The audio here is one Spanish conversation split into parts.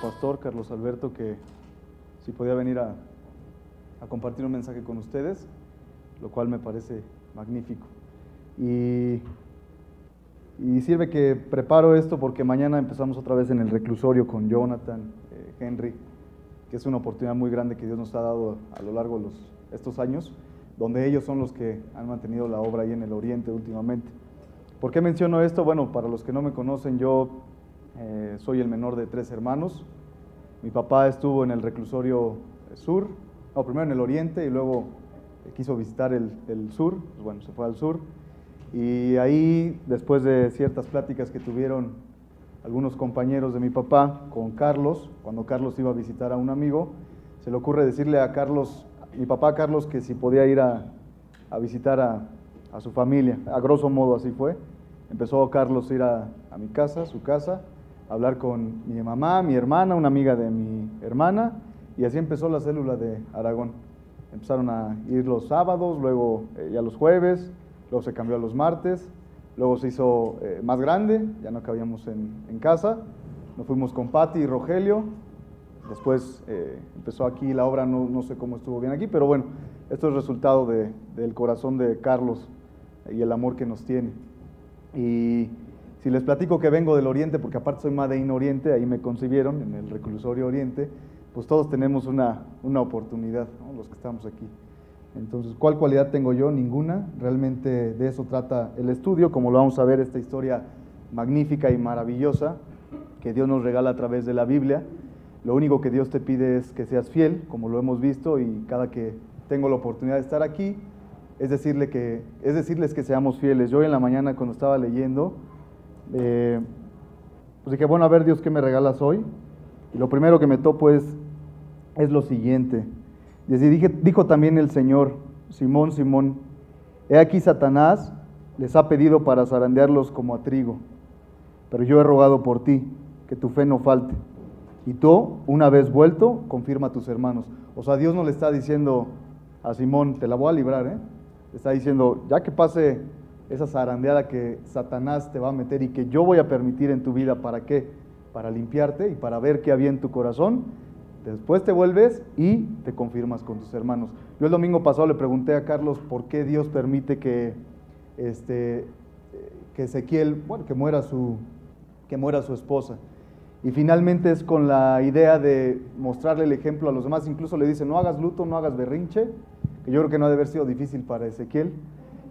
pastor Carlos Alberto que si podía venir a, compartir un mensaje con ustedes, lo cual me parece magnífico. Y, sirve que preparo esto porque mañana empezamos otra vez en el reclusorio con Jonathan, eh, Henry, que es una oportunidad muy grande que Dios nos ha dado a lo largo de estos años, donde ellos son los que han mantenido la obra ahí en el Oriente últimamente. ¿Por qué menciono esto? Bueno, para los que no me conocen, yo eh, soy el menor de tres hermanos. Mi papá estuvo en el reclusorio sur, no, primero en el Oriente y luego quiso visitar el, el sur, pues bueno, se fue al sur. Y ahí, después de ciertas pláticas que tuvieron algunos compañeros de mi papá con Carlos, cuando Carlos iba a visitar a un amigo, se le ocurre decirle a Carlos, mi papá Carlos, que si podía ir a, a visitar a, a, su familia. A grosso modo así fue. Empezó Carlos a ir a, a mi casa, su casa, hablar con mi mamá, mi hermana, una amiga de mi hermana, y así empezó la célula de Aragón. Empezaron a ir los sábados, luego eh, ya los jueves, luego se cambió a los martes, luego se hizo eh, más grande, ya no cabíamos en, casa, nos fuimos con Patti y Rogelio, después eh, empezó aquí la obra, no, sé cómo estuvo bien aquí, pero bueno, esto es resultado de, del corazón de Carlos y el amor que nos tiene. Y si les platico que vengo del Oriente, porque aparte soy Madein Oriente, ahí me concibieron en el reclusorio Oriente, pues todos tenemos una, una oportunidad, los que estamos aquí. Entonces, ¿cuál cualidad tengo yo? Ninguna. Realmente de eso trata el estudio, como lo vamos a ver, esta historia magnífica y maravillosa que Dios nos regala a través de la Biblia. Lo único que Dios te pide es que seas fiel, como lo hemos visto, y cada que tengo la oportunidad de estar aquí, es, decirle que, es decirles que seamos fieles. Yo hoy en la mañana cuando estaba leyendo, eh, pues dije, bueno, a ver Dios, ¿qué me regalas hoy? Y lo primero que me topo es, es lo siguiente. Y así dije, dijo también el Señor, Simón, Simón, he aquí Satanás les ha pedido para zarandearlos como a trigo, pero yo he rogado por ti, que tu fe no falte. Y tú, una vez vuelto, confirma a tus hermanos. O sea, Dios no le está diciendo a Simón, te la voy a librar, ¿eh? Le está diciendo, ya que pase esa zarandeada que Satanás te va a meter y que yo voy a permitir en tu vida, ¿para qué? Para limpiarte y para ver qué había en tu corazón. Después te vuelves y te confirmas con tus hermanos. Yo el domingo pasado le pregunté a Carlos por qué Dios permite que, este, que Ezequiel, bueno, que muera, su, que muera su esposa. Y finalmente es con la idea de mostrarle el ejemplo a los demás. Incluso le dice, no hagas luto, no hagas berrinche, que yo creo que no ha de haber sido difícil para Ezequiel.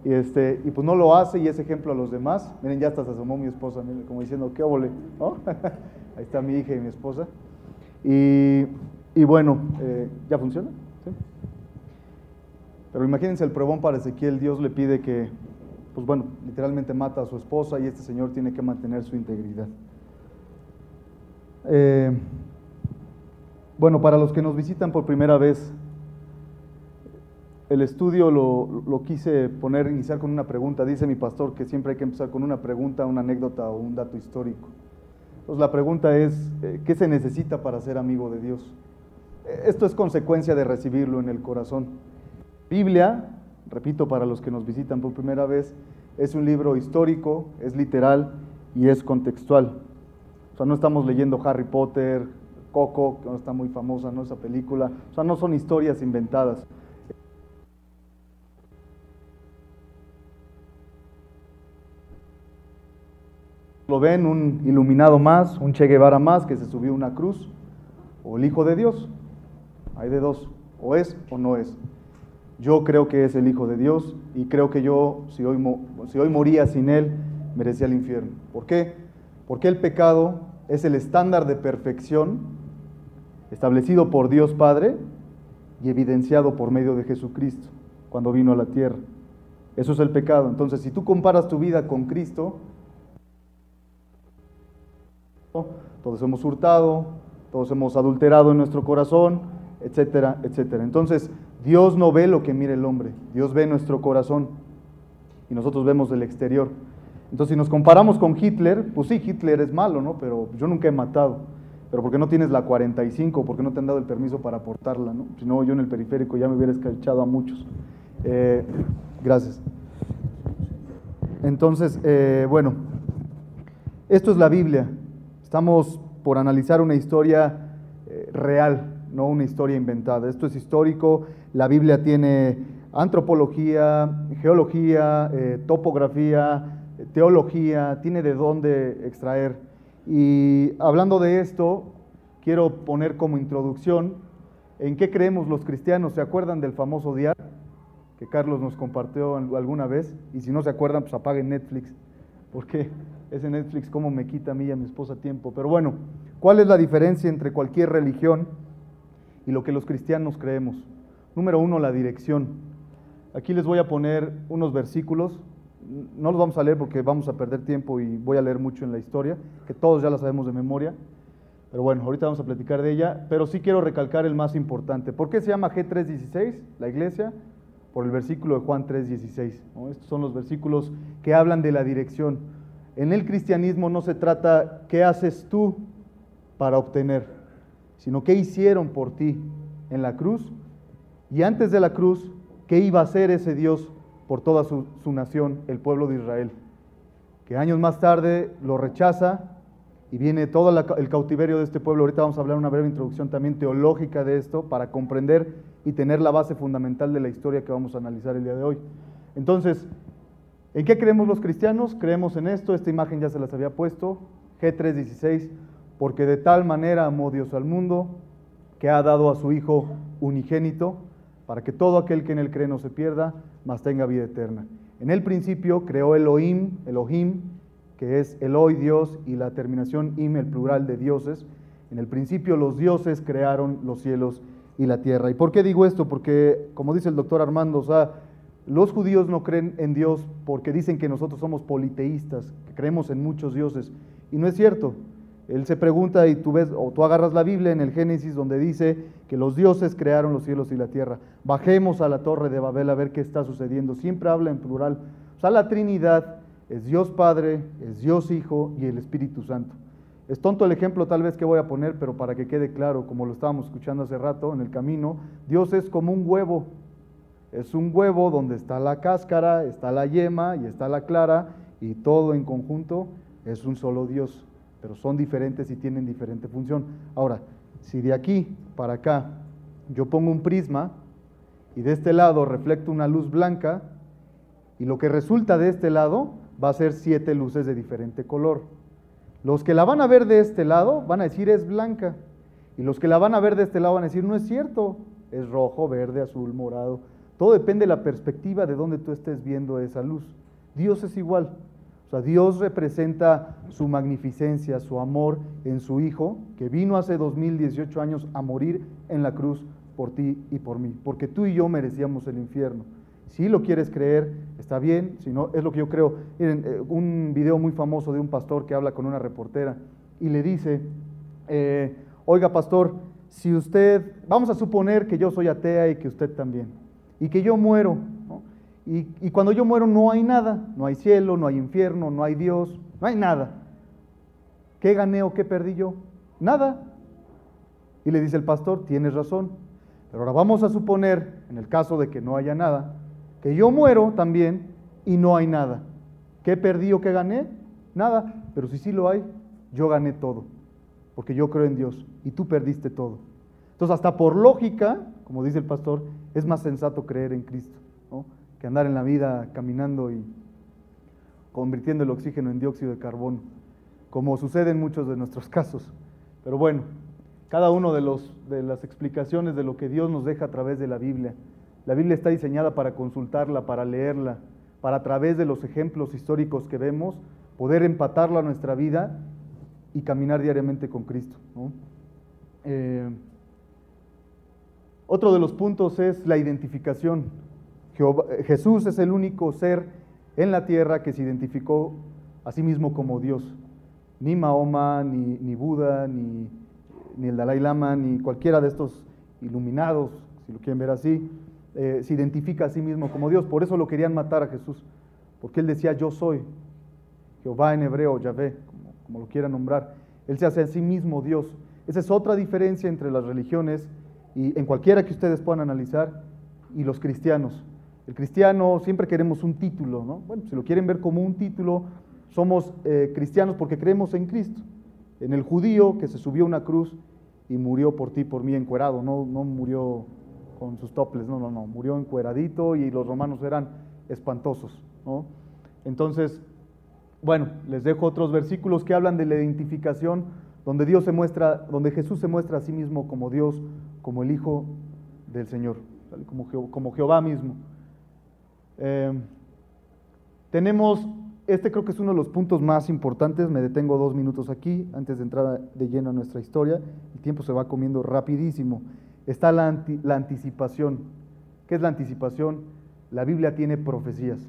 Y, este, y pues no lo hace y es ejemplo a los demás. Miren, ya hasta se asomó mi esposa, miren, como diciendo, qué óvole. Ahí está mi hija y mi esposa. Y, y bueno, eh, ¿ya funciona? Pero imagínense el pruebón para Ezequiel, Dios le pide que, pues bueno, literalmente mata a su esposa y este señor tiene que mantener su integridad. Eh, bueno, para los que nos visitan por primera vez, el estudio lo, lo, quise poner, iniciar con una pregunta. Dice mi pastor que siempre hay que empezar con una pregunta, una anécdota o un dato histórico. Entonces la pregunta es, eh, ¿qué se necesita para ser amigo de Dios? Esto es consecuencia de recibirlo en el corazón. Biblia, repito para los que nos visitan por primera vez, es un libro histórico, es literal y es contextual. O sea, no estamos leyendo Harry Potter, Coco, que no está muy famosa, ¿no? Esa película. O sea, no son historias inventadas. Lo ven un iluminado más, un Che Guevara más que se subió una cruz, o el Hijo de Dios. Hay de dos, o es o no es. Yo creo que es el Hijo de Dios y creo que yo, si hoy, si hoy moría sin Él, merecía el infierno. ¿Por qué? Porque el pecado es el estándar de perfección establecido por Dios Padre y evidenciado por medio de Jesucristo cuando vino a la tierra. Eso es el pecado. Entonces, si tú comparas tu vida con Cristo, todos hemos hurtado, todos hemos adulterado en nuestro corazón, etcétera, etcétera. Entonces, Dios no ve lo que mira el hombre, Dios ve nuestro corazón y nosotros vemos el exterior. Entonces, si nos comparamos con Hitler, pues sí, Hitler es malo, ¿no? Pero yo nunca he matado. Pero porque no tienes la 45, porque no te han dado el permiso para aportarla, ¿no? Si no, yo en el periférico ya me hubiera escarchado a muchos. Eh, gracias. Entonces, eh, bueno, esto es la Biblia. Estamos por analizar una historia eh, real, no una historia inventada. Esto es histórico, la Biblia tiene antropología, geología, eh, topografía, teología, tiene de dónde extraer. Y hablando de esto, quiero poner como introducción en qué creemos los cristianos. ¿Se acuerdan del famoso diario que Carlos nos compartió alguna vez? Y si no se acuerdan, pues apaguen Netflix, porque ese Netflix como me quita a mí y a mi esposa tiempo. Pero bueno, ¿cuál es la diferencia entre cualquier religión y lo que los cristianos creemos? Número uno, la dirección. Aquí les voy a poner unos versículos, no los vamos a leer porque vamos a perder tiempo y voy a leer mucho en la historia, que todos ya la sabemos de memoria, pero bueno, ahorita vamos a platicar de ella, pero sí quiero recalcar el más importante. ¿Por qué se llama G316, la iglesia? Por el versículo de Juan 3:16. Estos son los versículos que hablan de la dirección. En el cristianismo no se trata qué haces tú para obtener, sino qué hicieron por ti en la cruz. Y antes de la cruz, ¿Qué iba a hacer ese Dios por toda su, nación, el pueblo de Israel? Que años más tarde lo rechaza y viene todo el cautiverio de este pueblo. Ahorita vamos a hablar una breve introducción también teológica de esto para comprender y tener la base fundamental de la historia que vamos a analizar el día de hoy. Entonces, ¿en qué creemos los cristianos? Creemos en esto, esta imagen ya se las había puesto, G316, porque de tal manera amó Dios al mundo que ha dado a su Hijo unigénito para que todo aquel que en él cree no se pierda, mas tenga vida eterna. En el principio creó Elohim, Elohim, que es Eloi Dios, y la terminación im, el plural de dioses. En el principio los dioses crearon los cielos y la tierra. ¿Y por qué digo esto? Porque, como dice el doctor Armando, sea, los judíos no creen en Dios porque dicen que nosotros somos politeístas, que creemos en muchos dioses. Y no es cierto. Él se pregunta y tú ves, o tú agarras la Biblia en el Génesis donde dice que los dioses crearon los cielos y la tierra. Bajemos a la torre de Babel a ver qué está sucediendo. Siempre habla en plural. O sea, la Trinidad es Dios Padre, es Dios Hijo y el Espíritu Santo. Es tonto el ejemplo tal vez que voy a poner, pero para que quede claro, como lo estábamos escuchando hace rato en el camino, Dios es como un huevo. Es un huevo donde está la cáscara, está la yema y está la clara y todo en conjunto es un solo Dios pero son diferentes y tienen diferente función. Ahora, si de aquí para acá yo pongo un prisma y de este lado reflecto una luz blanca, y lo que resulta de este lado va a ser siete luces de diferente color. Los que la van a ver de este lado van a decir es blanca, y los que la van a ver de este lado van a decir no es cierto, es rojo, verde, azul, morado. Todo depende de la perspectiva de donde tú estés viendo esa luz. Dios es igual. O sea, Dios representa su magnificencia, su amor en su Hijo, que vino hace 2018 años a morir en la cruz por ti y por mí, porque tú y yo merecíamos el infierno. Si lo quieres creer, está bien, si no, es lo que yo creo. Miren, eh, un video muy famoso de un pastor que habla con una reportera y le dice, eh, oiga pastor, si usted, vamos a suponer que yo soy atea y que usted también, y que yo muero, y, cuando yo muero no hay nada, no hay cielo, no hay infierno, no hay Dios, no hay nada. ¿Qué gané o qué perdí yo? Nada. Y le dice el pastor, tienes razón. Pero ahora vamos a suponer, en el caso de que no haya nada, que yo muero también y no hay nada. ¿Qué perdí o qué gané? Nada. Pero si sí lo hay, yo gané todo. Porque yo creo en Dios y tú perdiste todo. Entonces, hasta por lógica, como dice el pastor, es más sensato creer en Cristo. ¿no? que andar en la vida caminando y convirtiendo el oxígeno en dióxido de carbono, como sucede en muchos de nuestros casos. Pero bueno, cada uno de, de las explicaciones de lo que Dios nos deja a través de la Biblia. La Biblia está diseñada para consultarla, para leerla, para a través de los ejemplos históricos que vemos, poder empatarla a nuestra vida y caminar diariamente con Cristo. Eh, otro de los puntos es la identificación. Jesús es el único ser en la tierra que se identificó a sí mismo como Dios. Ni Mahoma, ni, Buda, ni, el Dalai Lama, ni cualquiera de estos iluminados, si lo quieren ver así, eh, se identifica a sí mismo como Dios. Por eso lo querían matar a Jesús, porque él decía yo soy. Jehová en hebreo, Yahvé, como, como lo quieran nombrar. Él se hace a sí mismo Dios. Esa es otra diferencia entre las religiones y en cualquiera que ustedes puedan analizar y los cristianos. El cristiano siempre queremos un título, ¿no? Bueno, si lo quieren ver como un título, somos eh, cristianos porque creemos en Cristo. en el judío que se subió a una cruz y murió por ti, por mí, encuerado, no, no murió con sus toples, no, no, no, murió encueradito y los romanos eran espantosos, ¿no? Entonces, bueno, les dejo otros versículos que hablan de la identificación, donde Dios se muestra, donde Jesús se muestra a sí mismo como Dios, como el Hijo del Señor, como, como Jehová mismo. Eh, tenemos, este creo que es uno de los puntos más importantes, me detengo dos minutos aquí antes de entrar de lleno a nuestra historia, el tiempo se va comiendo rapidísimo. Está la, la anticipación. ¿Qué es la anticipación? La Biblia tiene profecías.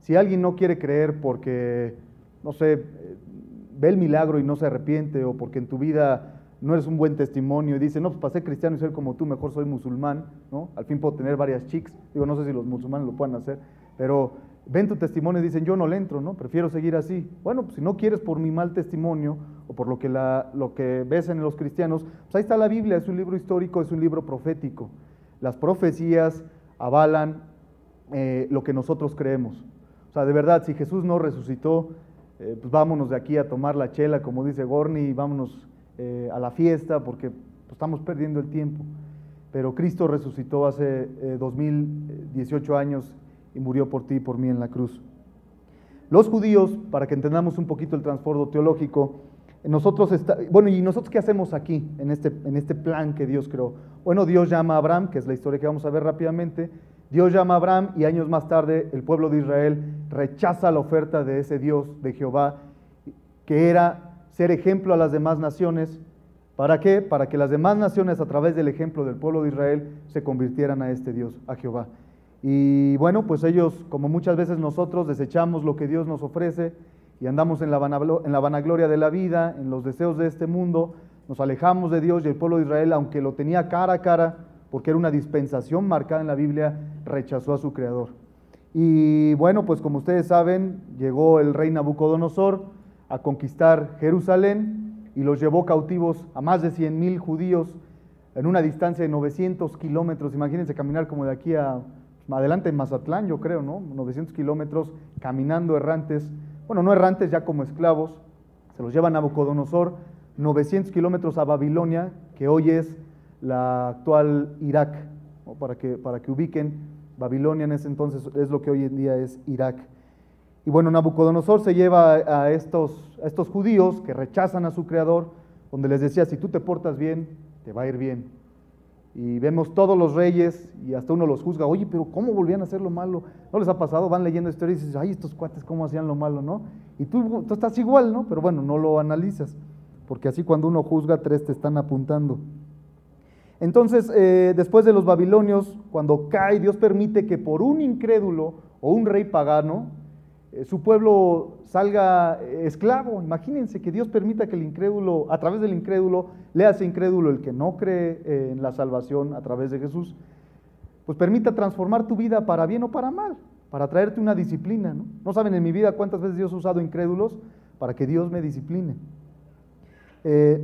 Si alguien no quiere creer porque, no sé, ve el milagro y no se arrepiente o porque en tu vida no eres un buen testimonio y dice, no, pues para ser cristiano y ser como tú, mejor soy musulmán, ¿no? Al fin puedo tener varias chicas, digo, no sé si los musulmanes lo puedan hacer, pero ven tu testimonio y dicen, yo no le entro, ¿no? Prefiero seguir así. Bueno, pues si no quieres por mi mal testimonio o por lo que, la, lo que ves en los cristianos, pues ahí está la Biblia, es un libro histórico, es un libro profético. Las profecías avalan eh, lo que nosotros creemos. O sea, de verdad, si Jesús no resucitó, eh, pues vámonos de aquí a tomar la chela, como dice Gorni, y vámonos eh, a la fiesta, porque pues, estamos perdiendo el tiempo. Pero Cristo resucitó hace 2018 años y murió por ti y por mí en la cruz. Los judíos, para que entendamos un poquito el transbordo teológico, nosotros bueno, ¿y nosotros qué hacemos aquí en este, en este plan que Dios creó? Bueno, Dios llama a Abraham, que es la historia que vamos a ver rápidamente. Dios llama a Abraham y años más tarde el pueblo de Israel rechaza la oferta de ese Dios, de Jehová, que era ser ejemplo a las demás naciones. ¿Para qué? Para que las demás naciones a través del ejemplo del pueblo de Israel se convirtieran a este Dios, a Jehová. Y bueno, pues ellos, como muchas veces nosotros, desechamos lo que Dios nos ofrece y andamos en la, vanagloria de la vida, en los deseos de este mundo, nos alejamos de Dios y el pueblo de Israel, aunque lo tenía cara a cara, porque era una dispensación marcada en la Biblia, rechazó a su creador. Y bueno, pues como ustedes saben, llegó el rey Nabucodonosor a conquistar Jerusalén y los llevó cautivos a más de 100 mil judíos en una distancia de 900 kilómetros. Imagínense caminar como de aquí a adelante en Mazatlán, yo creo, ¿no? 900 kilómetros caminando errantes, bueno, no errantes ya como esclavos, se los lleva a Nabucodonosor, 900 kilómetros a Babilonia, que hoy es la actual Irak, para, que, para que ubiquen, Babilonia en ese entonces es lo que hoy en día es Irak. Y bueno, Nabucodonosor se lleva a estos, judíos que rechazan a su creador, donde les decía, si tú te portas bien, te va a ir bien. Y vemos todos los reyes y hasta uno los juzga, oye, pero ¿cómo volvían a hacer lo malo? ¿No les ha pasado? Van leyendo historias y dices, ay, estos cuates, ¿cómo hacían lo malo, no? Y tú, tú estás igual, ¿no? Pero bueno, no lo analizas, porque así cuando uno juzga, tres te están apuntando. Entonces, eh, después de los babilonios, cuando cae, Dios permite que por un incrédulo o un rey pagano, su pueblo salga eh, esclavo. Imagínense que Dios permita que el incrédulo, a través del incrédulo, le hace incrédulo el que no cree eh, en la salvación a través de Jesús, pues permita transformar tu vida para bien o para mal, para traerte una disciplina. no saben en mi vida cuántas veces Dios ha usado incrédulos para que Dios me discipline.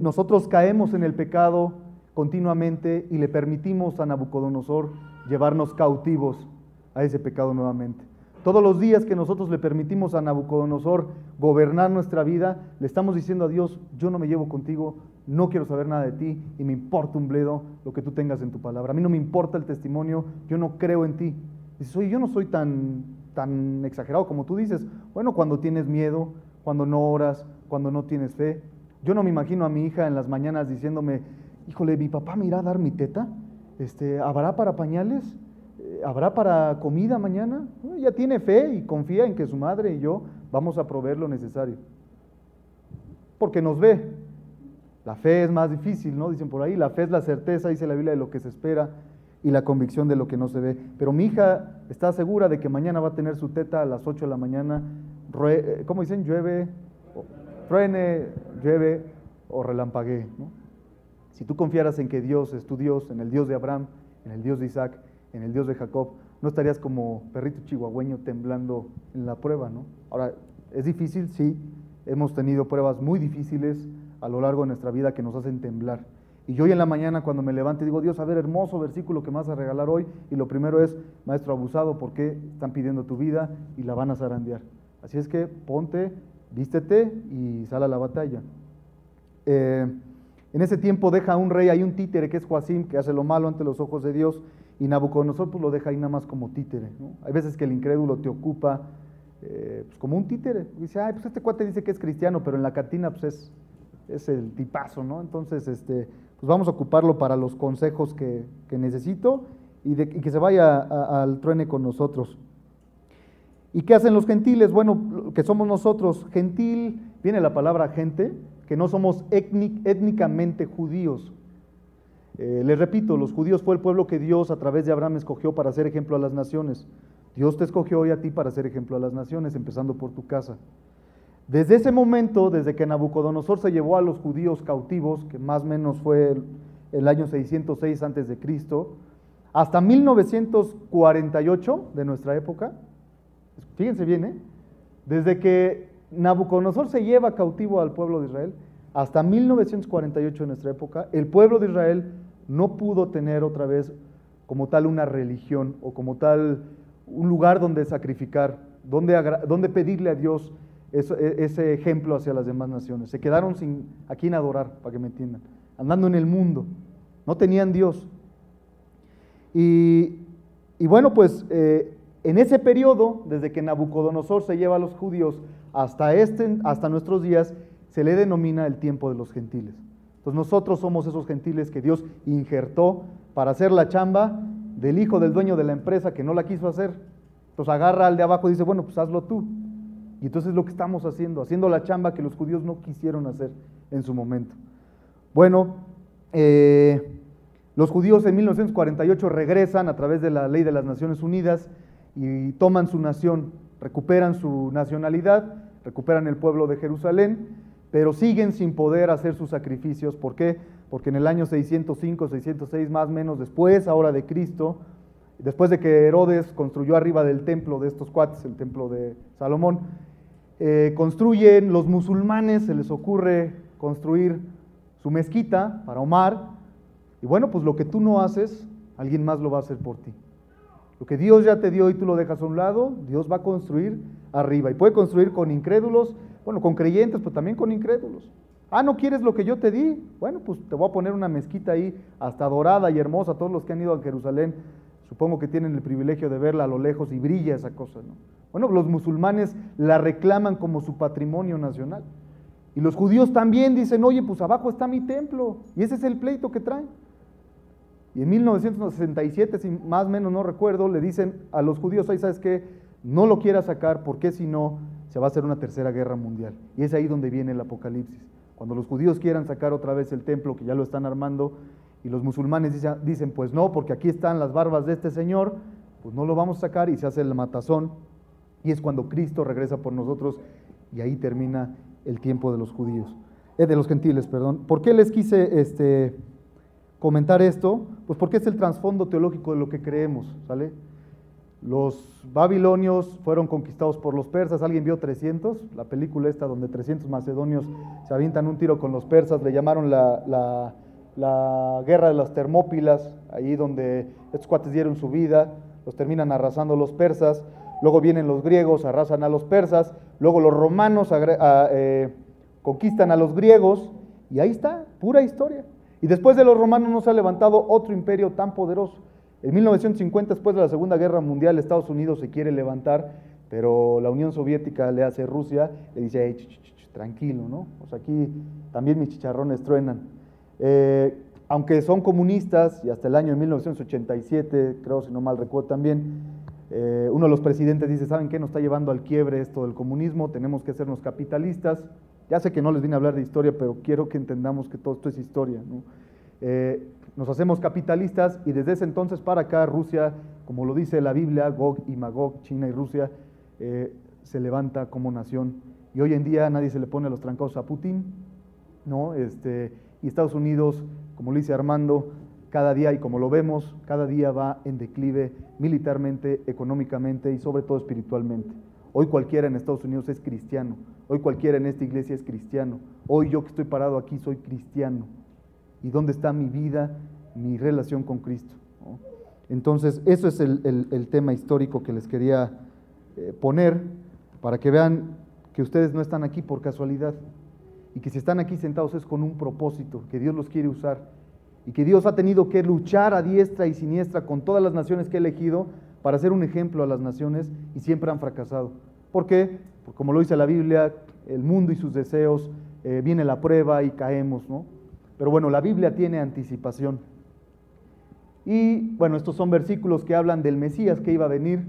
nosotros caemos en el pecado continuamente y le permitimos a Nabucodonosor llevarnos cautivos a ese pecado nuevamente. Todos los días que nosotros le permitimos a Nabucodonosor gobernar nuestra vida, le estamos diciendo a Dios, yo no me llevo contigo, no quiero saber nada de ti y me importa un bledo lo que tú tengas en tu palabra. A mí no me importa el testimonio, yo no creo en ti. Dices, oye, yo no soy tan, tan exagerado como tú dices. Bueno, cuando tienes miedo, cuando no oras, cuando no tienes fe. Yo no me imagino a mi hija en las mañanas diciéndome, híjole, mi papá me irá a dar mi teta, este, ¿habrá para pañales? ¿Habrá para comida mañana? Ella tiene fe y confía en que su madre y yo vamos a proveer lo necesario. Porque nos ve. La fe es más difícil, ¿no? Dicen por ahí, la fe es la certeza, dice la Biblia, de lo que se espera y la convicción de lo que no se ve. Pero mi hija está segura de que mañana va a tener su teta a las 8 de la mañana. Eh, ¿Cómo dicen? Llueve, truene, llueve o relampaguee. Si tú confiaras en que Dios es tu Dios, en el Dios de Abraham, en el Dios de Isaac, en el Dios de Jacob, no estarías como perrito chihuahueño temblando en la prueba, ¿no? Ahora, es difícil, sí, hemos tenido pruebas muy difíciles a lo largo de nuestra vida que nos hacen temblar. Y yo hoy en la mañana cuando me levanto digo, Dios, a ver, hermoso versículo que me vas a regalar hoy. Y lo primero es, maestro abusado, ¿por qué están pidiendo tu vida y la van a zarandear? Así es que ponte, vístete y sal a la batalla. eh, en ese tiempo deja a un rey, hay un títere que es Joacim, que hace lo malo ante los ojos de Dios, y Nabucodonosor pues lo deja ahí nada más como títere. Hay veces que el incrédulo te ocupa eh, pues, como un títere. Dice, ay, pues este cuate dice que es cristiano, pero en la cantina pues es, es el tipazo, ¿no? Entonces, este, pues vamos a ocuparlo para los consejos que, necesito y, de, que se vaya al truene con nosotros. ¿Y qué hacen los gentiles? Bueno, que somos nosotros. Gentil, viene la palabra gente, que no somos étnicamente judíos. Eh, les repito, los judíos fue el pueblo que Dios a través de Abraham escogió para ser ejemplo a las naciones. Dios te escogió hoy a ti para ser ejemplo a las naciones, empezando por tu casa. Desde ese momento, desde que Nabucodonosor se llevó a los judíos cautivos, que más o menos fue el, año 606 antes de Cristo, hasta 1948 de nuestra época, fíjense bien, ¿eh? desde que Nabucodonosor se lleva cautivo al pueblo de Israel, hasta 1948 de nuestra época, el pueblo de Israel no pudo tener otra vez como tal una religión o como tal un lugar donde sacrificar, donde, donde pedirle a Dios e, ese, ejemplo hacia las demás naciones. Se quedaron sin a quién adorar, para que me entiendan, andando en el mundo. No tenían Dios. Y, bueno, pues eh, en ese periodo, desde que Nabucodonosor se lleva a los judíos hasta, este, hasta nuestros días, se le denomina el tiempo de los gentiles. Entonces nosotros somos esos gentiles que Dios injertó para hacer la chamba del hijo del dueño de la empresa que no la quiso hacer. Entonces agarra al de abajo y dice, bueno, pues hazlo tú. Y entonces es lo que estamos haciendo, haciendo la chamba que los judíos no quisieron hacer en su momento. Bueno, eh, los judíos en 1948 regresan a través de la ley de las Naciones Unidas y toman su nación, recuperan su nacionalidad, recuperan el pueblo de Jerusalén, pero siguen sin poder hacer sus sacrificios. ¿Por qué? Porque en el año 605, 606 más o menos después, ahora de Cristo, después de que Herodes construyó arriba del templo de estos cuates, el templo de Salomón, eh, construyen los musulmanes, se les ocurre construir su mezquita para Omar, y bueno, pues lo que tú no haces, alguien más lo va a hacer por ti. Lo que Dios ya te dio y tú lo dejas a un lado, Dios va a construir arriba. Y puede construir con incrédulos, bueno, con creyentes, pero también con incrédulos. Ah, ¿no quieres lo que yo te di? Bueno, pues te voy a poner una mezquita ahí, hasta dorada y hermosa. Todos los que han ido a Jerusalén, supongo que tienen el privilegio de verla a lo lejos y brilla esa cosa, ¿no? Bueno, los musulmanes la reclaman como su patrimonio nacional. Y los judíos también dicen, oye, pues abajo está mi templo. Y ese es el pleito que traen. Y en 1967, si más o menos no recuerdo, le dicen a los judíos, ahí sabes qué, no lo quiera sacar porque si no, se va a hacer una tercera guerra mundial. Y es ahí donde viene el apocalipsis. Cuando los judíos quieran sacar otra vez el templo, que ya lo están armando, y los musulmanes dicen, pues no, porque aquí están las barbas de este señor, pues no lo vamos a sacar y se hace el matazón y es cuando Cristo regresa por nosotros y ahí termina el tiempo de los judíos, eh, de los gentiles, perdón. ¿Por qué les quise este, comentar esto? Pues porque es el trasfondo teológico de lo que creemos. Los babilonios fueron conquistados por los persas. ¿Alguien vio 300? La película esta donde 300 macedonios se avientan un tiro con los persas. Le llamaron la, la, la guerra de las Termópilas, ahí donde estos cuates dieron su vida. Los terminan arrasando los persas luego vienen los griegos, arrasan a los persas, luego los romanos eh, conquistan a los griegos, y ahí está, pura historia. Y después de los romanos no se ha levantado otro imperio tan poderoso. En 1950, después de la Segunda Guerra Mundial, Estados Unidos se quiere levantar, pero la Unión Soviética le hace Rusia, le dice, tranquilo, ¿no? O sea, aquí también mis chicharrones truenan. Eh, aunque son comunistas, y hasta el año de 1987, creo, si no mal recuerdo también, eh, uno de los presidentes dice, ¿saben qué? Nos está llevando al quiebre esto del comunismo, tenemos que hacernos capitalistas. Ya sé que no les vine a hablar de historia, pero quiero que entendamos que todo esto es historia. Eh, nos hacemos capitalistas y desde ese entonces para acá Rusia, como lo dice la Biblia, Gog y Magog, China y Rusia, eh, se levanta como nación. Y hoy en día nadie se le pone los trancados a Putin, ¿no? Este, y Estados Unidos, como lo dice Armando, cada día, y como lo vemos, cada día va en declive militarmente, económicamente y sobre todo espiritualmente. Hoy cualquiera en Estados Unidos es cristiano, hoy cualquiera en esta iglesia es cristiano, hoy yo que estoy parado aquí soy cristiano. ¿Y dónde está mi vida, mi relación con Cristo? Entonces, eso es el, tema histórico que les quería eh, poner para que vean que ustedes no están aquí por casualidad. y que si están aquí sentados es con un propósito, que Dios los quiere usar y que Dios ha tenido que luchar a diestra y siniestra con todas las naciones que ha elegido para ser un ejemplo a las naciones y siempre han fracasado. ¿Por qué? Como lo dice la Biblia, el mundo y sus deseos, eh, viene la prueba y caemos, ¿no? Pero bueno, la Biblia tiene anticipación. Y bueno, estos son versículos que hablan del Mesías que iba a venir.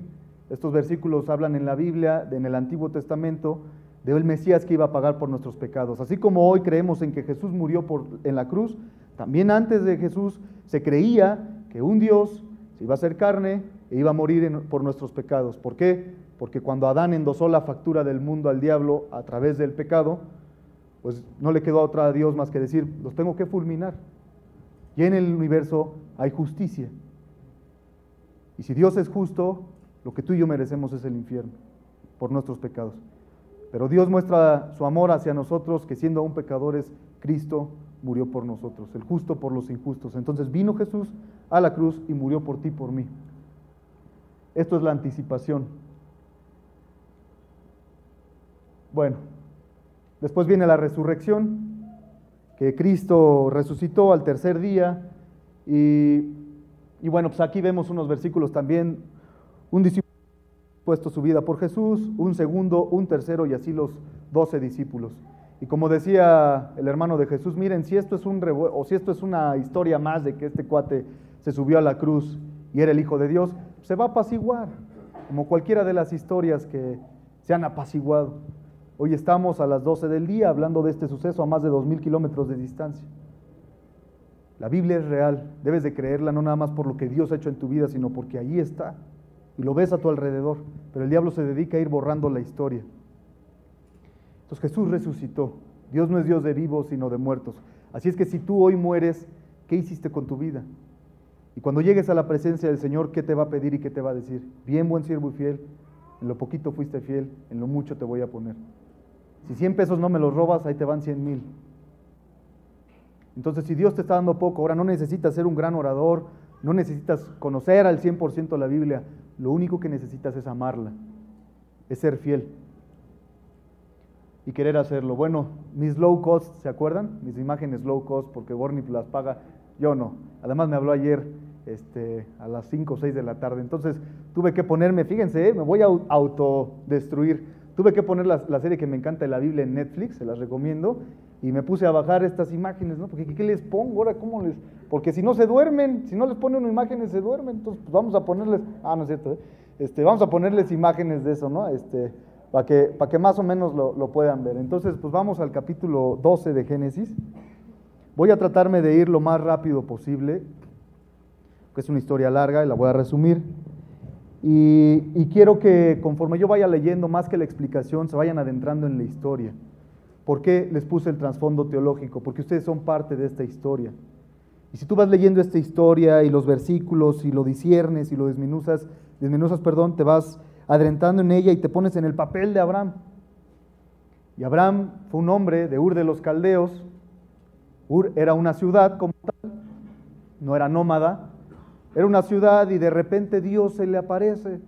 Estos versículos hablan en la Biblia, en el Antiguo Testamento, del Mesías que iba a pagar por nuestros pecados. Así como hoy creemos en que Jesús murió en la cruz, también antes de Jesús se creía que un Dios se iba a hacer carne e iba a morir por nuestros pecados. ¿Por qué? Porque cuando Adán endosó la factura del mundo al diablo a través del pecado, pues no le quedó a otra Dios más que decir, los tengo que fulminar. Y en el universo hay justicia. Y si Dios es justo, lo que tú y yo merecemos es el infierno por nuestros pecados. Pero Dios muestra su amor hacia nosotros, que siendo aún pecadores, Cristo murió por nosotros, el justo por los injustos. Entonces vino Jesús a la cruz y murió por ti, por mí. Esto es la anticipación. Bueno, después viene la resurrección, que Cristo resucitó al tercer día. Y, y bueno, pues aquí vemos unos versículos también. Un discípulo puesto su vida por Jesús, un segundo, un tercero y así los doce discípulos. Y como decía el hermano de Jesús, miren, si esto es un o si esto es una historia más de que este cuate se subió a la cruz y era el Hijo de Dios, se va a apaciguar, como cualquiera de las historias que se han apaciguado. Hoy estamos a las 12 del día hablando de este suceso a más de 2.000 kilómetros de distancia. La Biblia es real, debes de creerla no nada más por lo que Dios ha hecho en tu vida, sino porque ahí está y lo ves a tu alrededor, pero el diablo se dedica a ir borrando la historia. Entonces Jesús resucitó. Dios no es Dios de vivos, sino de muertos. Así es que si tú hoy mueres, ¿qué hiciste con tu vida? Y cuando llegues a la presencia del Señor, ¿qué te va a pedir y qué te va a decir? Bien, buen siervo y fiel, en lo poquito fuiste fiel, en lo mucho te voy a poner. Si 100 pesos no me los robas, ahí te van 100 mil. Entonces, si Dios te está dando poco, ahora no necesitas ser un gran orador, no necesitas conocer al 100% la Biblia, lo único que necesitas es amarla, es ser fiel y querer hacerlo. Bueno, mis low cost, ¿se acuerdan? Mis imágenes low cost, porque Warnip las paga, yo no. Además me habló ayer este, a las 5 o 6 de la tarde, entonces tuve que ponerme, fíjense, ¿eh? me voy a autodestruir. Tuve que poner la, serie que me encanta de la Biblia en Netflix, se las recomiendo, y me puse a bajar estas imágenes, ¿no? Porque ¿qué les pongo ahora? ¿Cómo les...? Porque si no se duermen, si no les pone una imágenes se duermen, entonces pues vamos a ponerles, ah, no es cierto, ¿eh? este, vamos a ponerles imágenes de eso, ¿no? Este, para que, para que más o menos lo, lo, puedan ver. Entonces, pues vamos al capítulo 12 de Génesis. Voy a tratarme de ir lo más rápido posible, que es una historia larga y la voy a resumir. Y, quiero que conforme yo vaya leyendo, más que la explicación, se vayan adentrando en la historia. ¿Por qué les puse el trasfondo teológico? Porque ustedes son parte de esta historia. Y si tú vas leyendo esta historia y los versículos y lo disiernes y lo desmenuzas, desmenuzas, perdón, te vas adentrando en ella y te pones en el papel de Abraham. Y Abraham fue un hombre de Ur de los Caldeos. Ur era una ciudad como tal, no era nómada, era una ciudad y de repente Dios se le aparece,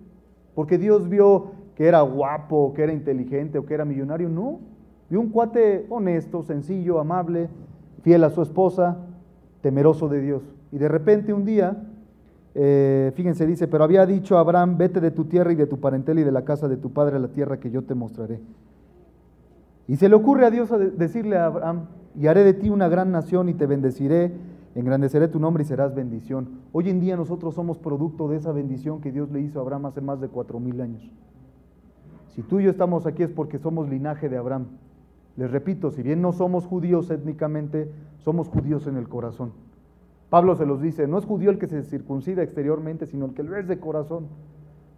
porque Dios vio que era guapo, que era inteligente o que era millonario. No, vio un cuate honesto, sencillo, amable, fiel a su esposa, temeroso de Dios. Y de repente un día, eh, fíjense, dice, pero había dicho a Abraham, vete de tu tierra y de tu parentela y de la casa de tu padre a la tierra que yo te mostraré. Y se le ocurre a Dios decirle a Abraham, y haré de ti una gran nación y te bendeciré, engrandeceré tu nombre y serás bendición. Hoy en día nosotros somos producto de esa bendición que Dios le hizo a Abraham hace más de cuatro mil años. Si tú y yo estamos aquí es porque somos linaje de Abraham. Les repito, si bien no somos judíos étnicamente, somos judíos en el corazón. Pablo se los dice, no es judío el que se circuncida exteriormente, sino el que lo es de corazón.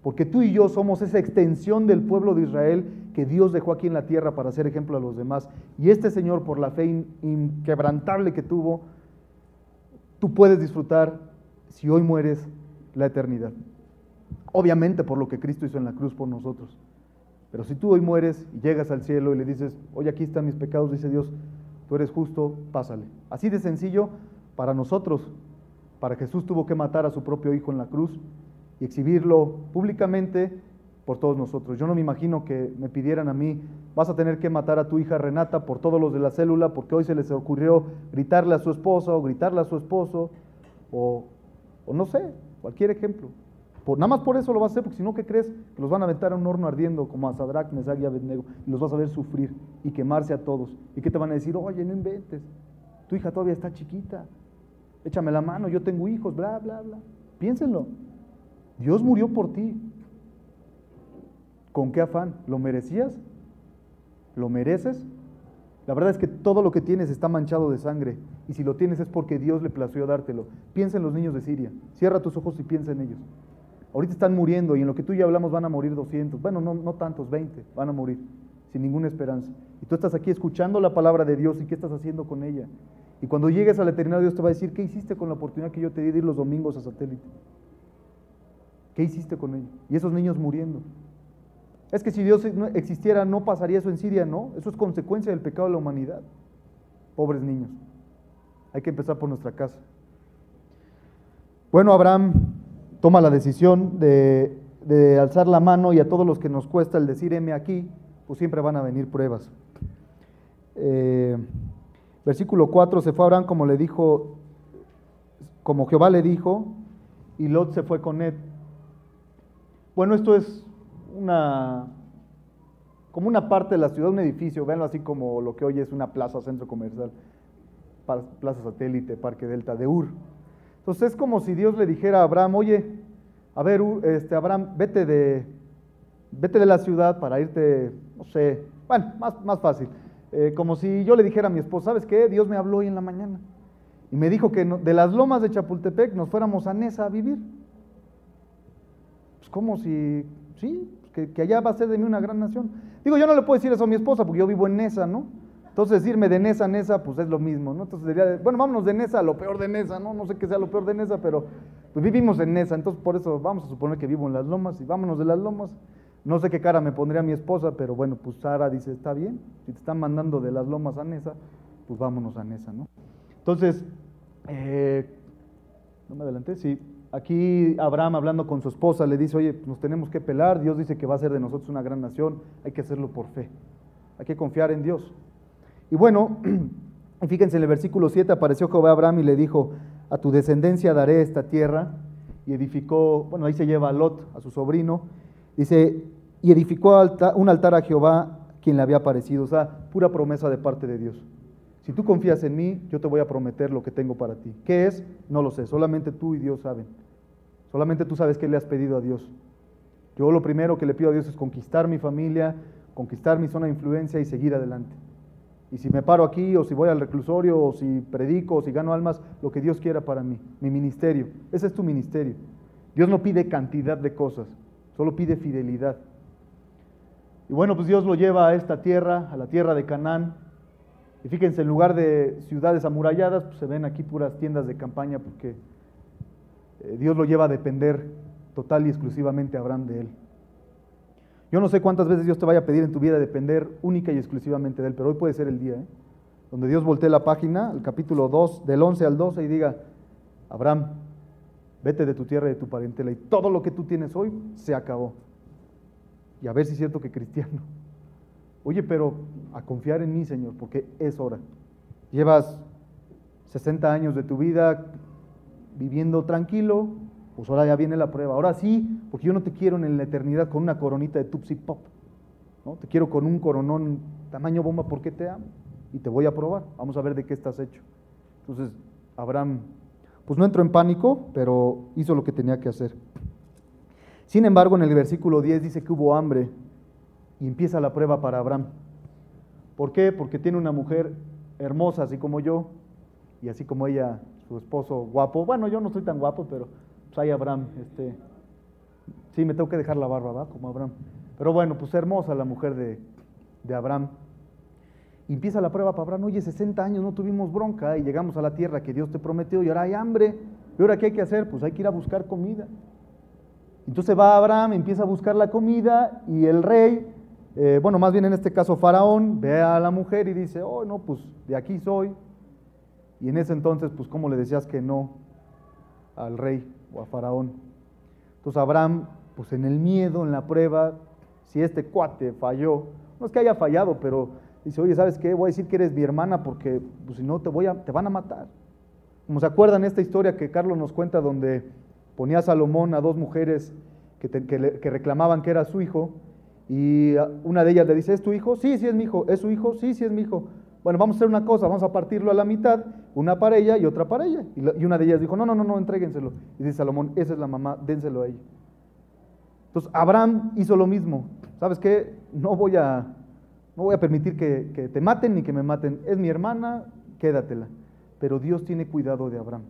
Porque tú y yo somos esa extensión del pueblo de Israel que Dios dejó aquí en la tierra para ser ejemplo a los demás. Y este Señor, por la fe inquebrantable que tuvo, tú puedes disfrutar, si hoy mueres, la eternidad. Obviamente por lo que Cristo hizo en la cruz por nosotros. Pero si tú hoy mueres y llegas al cielo y le dices, oye, aquí están mis pecados, dice Dios, tú eres justo, pásale. Así de sencillo para nosotros. Para Jesús tuvo que matar a su propio hijo en la cruz y exhibirlo públicamente por todos nosotros. Yo no me imagino que me pidieran a mí, vas a tener que matar a tu hija Renata por todos los de la célula, porque hoy se les ocurrió gritarle a su esposa o gritarle a su esposo, o, no sé, cualquier ejemplo. Por, nada más por eso lo vas a hacer, porque si no, ¿qué crees? Que los van a aventar a un horno ardiendo como a Sadrach, y Abednego, y los vas a ver sufrir y quemarse a todos. ¿Y qué te van a decir? Oye, no inventes, tu hija todavía está chiquita, échame la mano, yo tengo hijos, bla, bla, bla. Piénsenlo. Dios murió por ti. ¿Con qué afán? ¿Lo merecías? ¿Lo mereces? La verdad es que todo lo que tienes está manchado de sangre. Y si lo tienes es porque Dios le plació dártelo. Piensa en los niños de Siria. Cierra tus ojos y piensa en ellos. Ahorita están muriendo y en lo que tú y yo hablamos van a morir 200. Bueno, no, no tantos, 20 van a morir sin ninguna esperanza. Y tú estás aquí escuchando la palabra de Dios y qué estás haciendo con ella. Y cuando llegues a la eternidad, Dios te va a decir, ¿qué hiciste con la oportunidad que yo te di de ir los domingos a satélite? ¿Qué hiciste con ella? Y esos niños muriendo. Es que si Dios existiera, no pasaría eso en Siria, no. Eso es consecuencia del pecado de la humanidad. Pobres niños. Hay que empezar por nuestra casa. Bueno, Abraham toma la decisión de, de alzar la mano y a todos los que nos cuesta el decir M aquí, pues siempre van a venir pruebas. Eh, Versículo 4, se fue Abraham como le dijo, como Jehová le dijo, y Lot se fue con él. Bueno, esto es una, como una parte de la ciudad, un edificio, véanlo así como lo que hoy es una plaza, centro comercial, plaza satélite, parque delta de Ur. Entonces es como si Dios le dijera a Abraham, oye, a ver, este, Abraham, vete de, vete de la ciudad para irte, no sé, bueno, más, más fácil, eh, como si yo le dijera a mi esposa, ¿sabes qué? Dios me habló hoy en la mañana y me dijo que de las lomas de Chapultepec nos fuéramos a Nesa a vivir. Pues como si, sí, que, allá va a ser de mí una gran nación. Digo, yo no le puedo decir eso a mi esposa porque yo vivo en Nesa, ¿no? Entonces irme de Nesa a Nesa, pues es lo mismo, ¿no? Entonces diría, bueno, vámonos de Nesa a lo peor de Nesa, ¿no? No sé qué sea lo peor de Nesa, pero pues vivimos en Nesa, entonces por eso vamos a suponer que vivo en las lomas y vámonos de las lomas. No sé qué cara me pondría mi esposa, pero bueno, pues Sara dice, está bien, si te están mandando de las lomas a Nesa, pues vámonos a Nesa, ¿no? Entonces, eh, no me adelanté, sí, aquí Abraham hablando con su esposa le dice, oye, nos tenemos que pelar, Dios dice que va a ser de nosotros una gran nación, hay que hacerlo por fe, hay que confiar en Dios. Y bueno, fíjense en el versículo 7 apareció Jehová Abraham y le dijo, a tu descendencia daré esta tierra, y edificó, bueno, ahí se lleva a Lot, a su sobrino, Dice, y edificó un altar a Jehová quien le había aparecido. O sea, pura promesa de parte de Dios. Si tú confías en mí, yo te voy a prometer lo que tengo para ti. ¿Qué es? No lo sé. Solamente tú y Dios saben. Solamente tú sabes qué le has pedido a Dios. Yo lo primero que le pido a Dios es conquistar mi familia, conquistar mi zona de influencia y seguir adelante. Y si me paro aquí, o si voy al reclusorio, o si predico, o si gano almas, lo que Dios quiera para mí, mi ministerio. Ese es tu ministerio. Dios no pide cantidad de cosas, solo pide fidelidad. Y bueno, pues Dios lo lleva a esta tierra, a la tierra de Canaán. Y fíjense, en lugar de ciudades amuralladas, pues se ven aquí puras tiendas de campaña porque eh, Dios lo lleva a depender total y exclusivamente a Abraham de él. Yo no sé cuántas veces Dios te vaya a pedir en tu vida depender única y exclusivamente de él, pero hoy puede ser el día, ¿eh? donde Dios voltee la página, el capítulo 2, del 11 al 12, y diga, Abraham, Vete de tu tierra y de tu parentela y todo lo que tú tienes hoy se acabó. Y a ver si es cierto que cristiano. Oye, pero a confiar en mí, Señor, porque es hora. Llevas 60 años de tu vida viviendo tranquilo, pues ahora ya viene la prueba. Ahora sí, porque yo no te quiero en la eternidad con una coronita de Tupsi Pop. ¿no? Te quiero con un coronón tamaño bomba porque te amo y te voy a probar. Vamos a ver de qué estás hecho. Entonces, Abraham pues no entró en pánico, pero hizo lo que tenía que hacer. Sin embargo, en el versículo 10 dice que hubo hambre y empieza la prueba para Abraham. ¿Por qué? Porque tiene una mujer hermosa, así como yo, y así como ella, su esposo guapo. Bueno, yo no soy tan guapo, pero pues hay Abraham. Este, sí, me tengo que dejar la barba, ¿va? Como Abraham. Pero bueno, pues hermosa la mujer de, de Abraham. Y empieza la prueba para Abraham, oye, 60 años no tuvimos bronca y llegamos a la tierra que Dios te prometió y ahora hay hambre. ¿Y ahora qué hay que hacer? Pues hay que ir a buscar comida. Entonces va Abraham, empieza a buscar la comida y el rey, eh, bueno, más bien en este caso Faraón, ve a la mujer y dice, oh, no, pues de aquí soy. Y en ese entonces, pues, ¿cómo le decías que no al rey o a Faraón? Entonces Abraham pues en el miedo, en la prueba, si este cuate falló, no es que haya fallado, pero dice, oye, ¿sabes qué? Voy a decir que eres mi hermana porque pues, si no te, voy a, te van a matar. Como se acuerdan esta historia que Carlos nos cuenta donde ponía Salomón a dos mujeres que reclamaban que era su hijo y una de ellas le dice, ¿es tu hijo? Sí, sí es mi hijo. ¿Es su hijo? Sí, sí es mi hijo. Bueno, vamos a hacer una cosa, vamos a partirlo a la mitad, una para ella y otra para ella. Y, una de ellas dijo, no, no, no, no, entréguenselo. Y dice Salomón, esa es la mamá, dénselo a ella. Entonces Abraham hizo lo mismo. ¿Sabes qué? No voy a, no voy a permitir que, que te maten ni que me maten. Es mi hermana, quédatela. Pero Dios tiene cuidado de Abraham.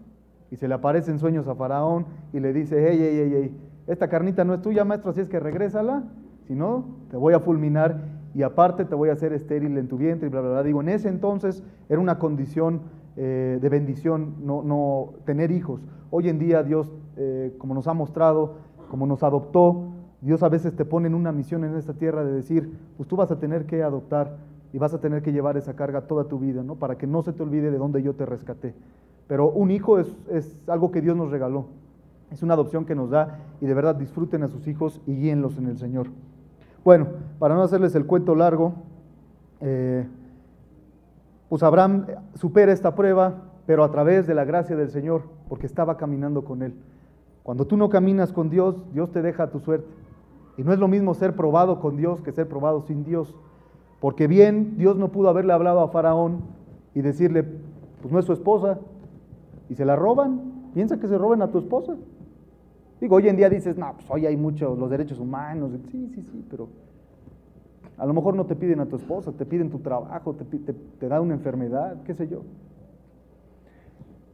Y se le aparece en sueños a Faraón y le dice, hey, hey, hey, hey, esta carnita no es tuya, maestro, así es que regrésala si no, te voy a fulminar y aparte te voy a hacer estéril en tu vientre y bla, bla, bla. Digo, en ese entonces era una condición eh, de bendición no, no, tener hijos. Hoy en día Dios, eh, como nos ha mostrado, como nos adoptó, Dios a veces te pone en una misión en esta tierra de decir, pues tú vas a tener que adoptar y vas a tener que llevar esa carga toda tu vida, ¿no? Para que no se te olvide de dónde yo te rescaté. Pero un hijo es, es algo que Dios nos regaló. Es una adopción que nos da y de verdad disfruten a sus hijos y guíenlos en el Señor. Bueno, para no hacerles el cuento largo, eh, pues Abraham supera esta prueba, pero a través de la gracia del Señor, porque estaba caminando con Él. Cuando tú no caminas con Dios, Dios te deja a tu suerte. Y no es lo mismo ser probado con Dios que ser probado sin Dios. Porque bien, Dios no pudo haberle hablado a Faraón y decirle, pues no es su esposa, y se la roban. Piensa que se roben a tu esposa. Digo, hoy en día dices, no, pues hoy hay muchos los derechos humanos. Sí, sí, sí, pero a lo mejor no te piden a tu esposa, te piden tu trabajo, te, te, da una enfermedad, qué sé yo.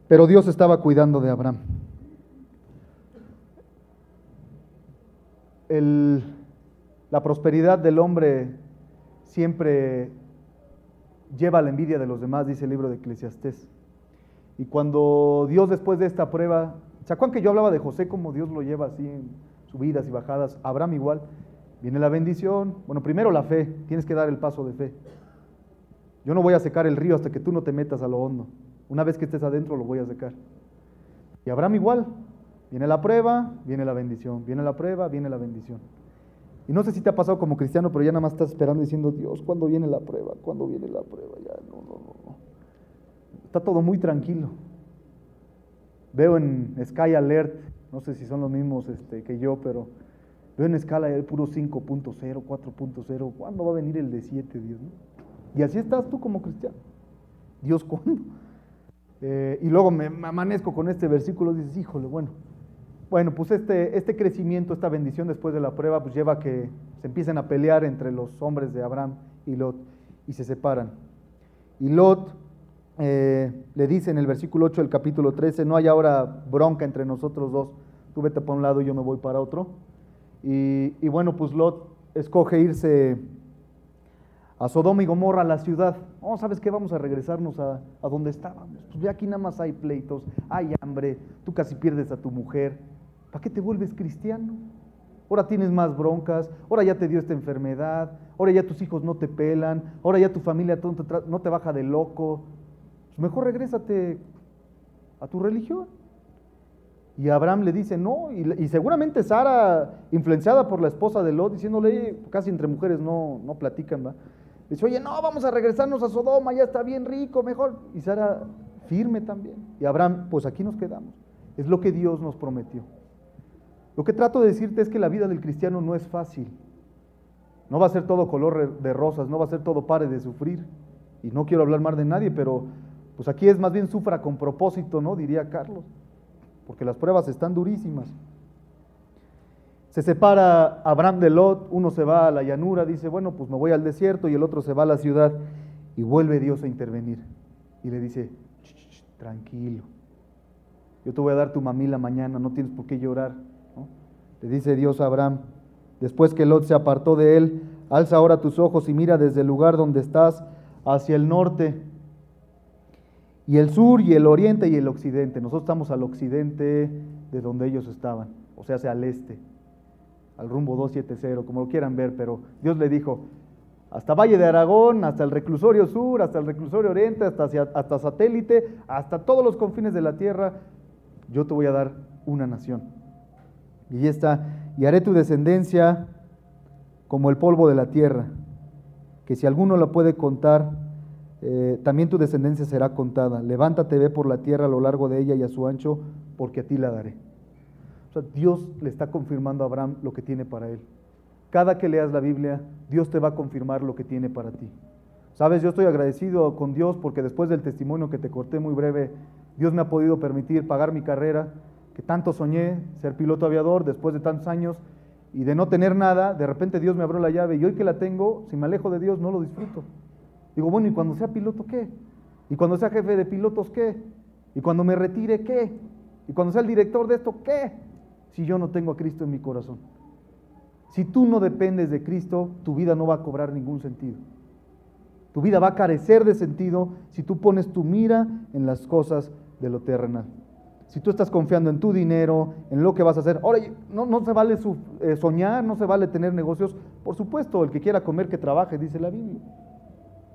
Pero Dios estaba cuidando de Abraham. la prosperidad del hombre siempre lleva a la envidia de los demás, dice el libro de Eclesiastés. Y cuando Dios después de esta prueba ¿Se que yo hablaba de José como Dios lo lleva así en subidas y bajadas? Abraham igual. Viene la bendición. Bueno, primero la fe. Tienes que dar el paso de fe. Yo no voy a secar el río hasta que tú no te metas a lo hondo. Una vez que estés adentro lo voy a secar. Y Abraham igual. Viene la prueba, viene la bendición. Viene la prueba, viene la bendición. Y no sé si te ha pasado como cristiano, pero ya nada más estás esperando diciendo, Dios, ¿cuándo viene la prueba? ¿Cuándo viene la prueba? Ya, no, no, no. Está todo muy tranquilo. Veo en Sky Alert, no sé si son los mismos este, que yo, pero veo en escala el puro 5.0, 4.0. ¿Cuándo va a venir el de 7, Dios? Y así estás tú como cristiano. Dios, ¿cuándo? Eh, y luego me amanezco con este versículo y dices, híjole, bueno. Bueno, pues este, este crecimiento, esta bendición después de la prueba, pues lleva a que se empiecen a pelear entre los hombres de Abraham y Lot y se separan. Y Lot eh, le dice en el versículo 8 del capítulo 13, no hay ahora bronca entre nosotros dos, tú vete para un lado y yo me voy para otro. Y, bueno, pues Lot escoge irse a Sodoma y Gomorra, a la ciudad. Oh, ¿sabes qué? Vamos a regresarnos a, a donde estábamos. Pues aquí nada más hay pleitos, hay hambre, tú casi pierdes a tu mujer. ¿Para qué te vuelves cristiano? Ahora tienes más broncas, ahora ya te dio esta enfermedad, ahora ya tus hijos no te pelan, ahora ya tu familia no te baja de loco, mejor regrésate a tu religión. Y Abraham le dice, no, y, seguramente Sara, influenciada por la esposa de Lot, diciéndole, casi entre mujeres no, no platican, ¿va? Dice, oye, no, vamos a regresarnos a Sodoma, ya está bien rico, mejor. Y Sara, firme también. Y Abraham, pues aquí nos quedamos. Es lo que Dios nos prometió. Lo que trato de decirte es que la vida del cristiano no es fácil. No va a ser todo color de rosas, no va a ser todo pare de sufrir. Y no quiero hablar mal de nadie, pero pues aquí es más bien sufra con propósito, ¿no? Diría Carlos, porque las pruebas están durísimas. Se separa Abraham de Lot, uno se va a la llanura, dice, bueno, pues me voy al desierto y el otro se va a la ciudad y vuelve Dios a intervenir. Y le dice, tranquilo, yo te voy a dar tu mamila mañana, no tienes por qué llorar. Le dice Dios a Abraham, después que Lot se apartó de él, alza ahora tus ojos y mira desde el lugar donde estás hacia el norte y el sur y el oriente y el occidente. Nosotros estamos al occidente de donde ellos estaban, o sea, hacia el este, al rumbo 270, como lo quieran ver, pero Dios le dijo, hasta Valle de Aragón, hasta el reclusorio sur, hasta el reclusorio oriente, hasta, hasta satélite, hasta todos los confines de la tierra, yo te voy a dar una nación. Y esta y haré tu descendencia como el polvo de la tierra, que si alguno la puede contar, eh, también tu descendencia será contada. Levántate, ve por la tierra a lo largo de ella y a su ancho, porque a ti la daré. O sea, Dios le está confirmando a Abraham lo que tiene para él. Cada que leas la Biblia, Dios te va a confirmar lo que tiene para ti. Sabes, yo estoy agradecido con Dios porque después del testimonio que te corté muy breve, Dios me ha podido permitir pagar mi carrera, que tanto soñé, ser piloto aviador después de tantos años y de no tener nada, de repente Dios me abrió la llave y hoy que la tengo, si me alejo de Dios no lo disfruto. Digo, bueno, ¿y cuando sea piloto qué? ¿Y cuando sea jefe de pilotos qué? ¿Y cuando me retire qué? ¿Y cuando sea el director de esto qué? Si yo no tengo a Cristo en mi corazón. Si tú no dependes de Cristo, tu vida no va a cobrar ningún sentido. Tu vida va a carecer de sentido si tú pones tu mira en las cosas de lo terrenal. Si tú estás confiando en tu dinero, en lo que vas a hacer. Ahora, no, no se vale eh, soñar, no se vale tener negocios. Por supuesto, el que quiera comer, que trabaje, dice la Biblia.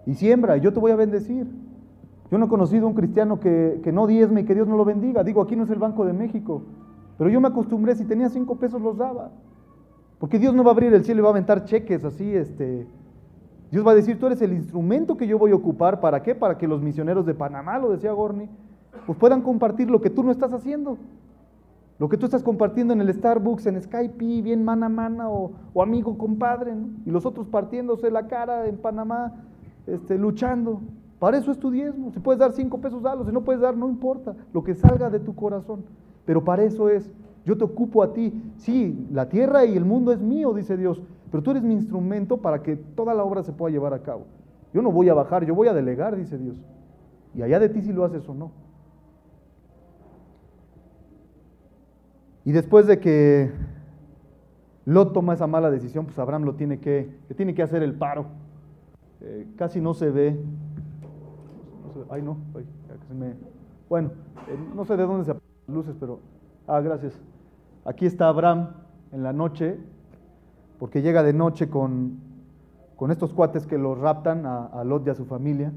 Y siembra, y yo te voy a bendecir. Yo no he conocido un cristiano que, que no diezme y que Dios no lo bendiga. Digo, aquí no es el Banco de México. Pero yo me acostumbré, si tenía cinco pesos los daba. Porque Dios no va a abrir el cielo y va a aventar cheques así, este, Dios va a decir, tú eres el instrumento que yo voy a ocupar, ¿para qué? Para que los misioneros de Panamá, lo decía Gorni, pues puedan compartir lo que tú no estás haciendo. Lo que tú estás compartiendo en el Starbucks, en Skype, bien mano a mano o, amigo compadre, y los otros partiéndose la cara en Panamá, este, luchando. Para eso es tu diezmo. Si puedes dar cinco pesos, dalo. Si no puedes dar, no importa. Lo que salga de tu corazón. Pero para eso es. Yo te ocupo a ti. Sí, la tierra y el mundo es mío, dice Dios pero tú eres mi instrumento para que toda la obra se pueda llevar a cabo. Yo no voy a bajar, yo voy a delegar, dice Dios. Y allá de ti si lo haces o no. Y después de que Lot toma esa mala decisión, pues Abraham lo tiene que, tiene que hacer el paro. Eh, casi no se ve. ay, no. bueno, eh, no sé de dónde se apagan las luces, pero. Ah, gracias. Aquí está Abraham en la noche porque llega de noche con, con estos cuates que lo raptan a, Lot y a su familia.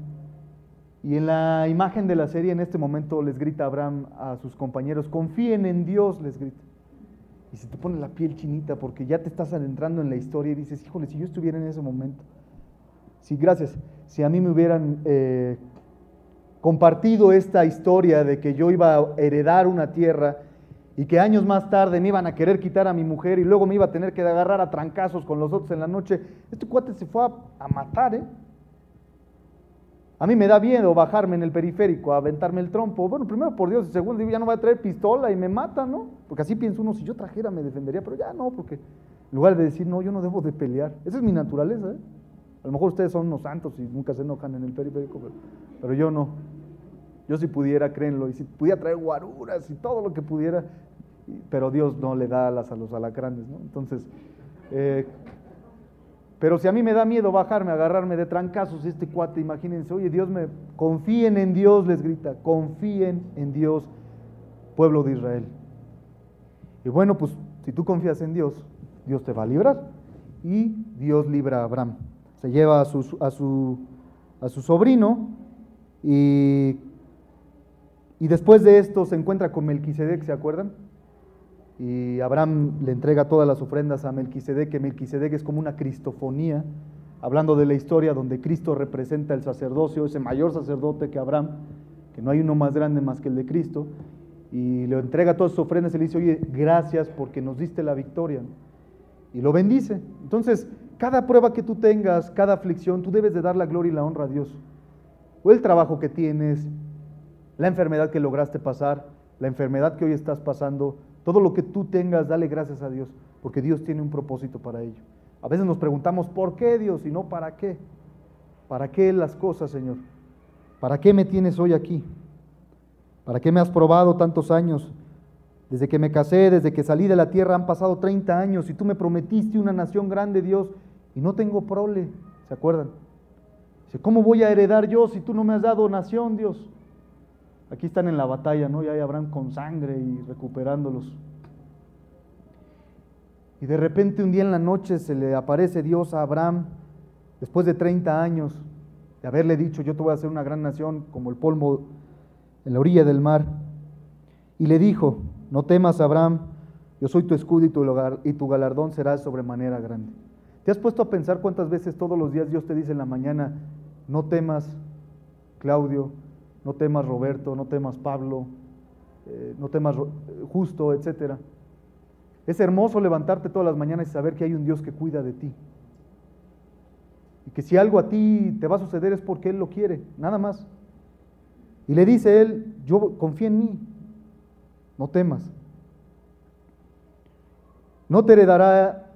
Y en la imagen de la serie, en este momento, les grita Abraham a sus compañeros, confíen en Dios, les grita. Y se te pone la piel chinita porque ya te estás adentrando en la historia y dices, híjole, si yo estuviera en ese momento. Sí, gracias. Si a mí me hubieran eh, compartido esta historia de que yo iba a heredar una tierra y que años más tarde me iban a querer quitar a mi mujer y luego me iba a tener que agarrar a trancazos con los otros en la noche. Este cuate se fue a, matar, ¿eh? A mí me da miedo bajarme en el periférico, aventarme el trompo. Bueno, primero por Dios, y segundo, ya no voy a traer pistola y me mata, ¿no? Porque así pienso uno, si yo trajera me defendería, pero ya no, porque en lugar de decir, no, yo no debo de pelear. Esa es mi naturaleza, ¿eh? A lo mejor ustedes son unos santos y nunca se enojan en el periférico, pero, yo no. Yo si pudiera, créenlo, y si pudiera traer guaruras y todo lo que pudiera, pero Dios no le da alas a los alacranes, ¿no? Entonces, eh, pero si a mí me da miedo bajarme, agarrarme de trancazos, este cuate, imagínense, oye, Dios me, confíen en Dios, les grita, confíen en Dios, pueblo de Israel. Y bueno, pues si tú confías en Dios, Dios te va a librar. Y Dios libra a Abraham. Se lleva a su, a su, a su sobrino y y después de esto se encuentra con Melquisedec, ¿se acuerdan? Y Abraham le entrega todas las ofrendas a Melquisedec, que Melquisedec es como una cristofonía, hablando de la historia donde Cristo representa el sacerdocio, ese mayor sacerdote que Abraham, que no hay uno más grande más que el de Cristo, y le entrega todas sus ofrendas y le dice, oye, gracias porque nos diste la victoria. Y lo bendice. Entonces, cada prueba que tú tengas, cada aflicción, tú debes de dar la gloria y la honra a Dios. O el trabajo que tienes, la enfermedad que lograste pasar, la enfermedad que hoy estás pasando, todo lo que tú tengas, dale gracias a Dios, porque Dios tiene un propósito para ello. A veces nos preguntamos, ¿por qué Dios y no para qué? ¿Para qué las cosas, Señor? ¿Para qué me tienes hoy aquí? ¿Para qué me has probado tantos años? Desde que me casé, desde que salí de la tierra han pasado 30 años y tú me prometiste una nación grande, Dios, y no tengo prole, ¿se acuerdan? ¿Cómo voy a heredar yo si tú no me has dado nación, Dios? Aquí están en la batalla, ¿no? Y ahí Abraham con sangre y recuperándolos. Y de repente un día en la noche se le aparece Dios a Abraham, después de 30 años de haberle dicho, yo te voy a hacer una gran nación como el polvo en la orilla del mar. Y le dijo, no temas Abraham, Yo soy tu escudo y tu, y tu galardón será sobremanera grande. ¿Te has puesto a pensar cuántas veces todos los días Dios te dice en la mañana, no temas, Claudio, no temas, Roberto, no temas, Pablo, eh, no temas, Justo, etcétera? Es hermoso levantarte todas las mañanas y saber que hay un Dios que cuida de ti. Y que si algo a ti te va a suceder es porque Él lo quiere, nada más. Y le dice Él, yo confío en mí, no temas. No te heredará,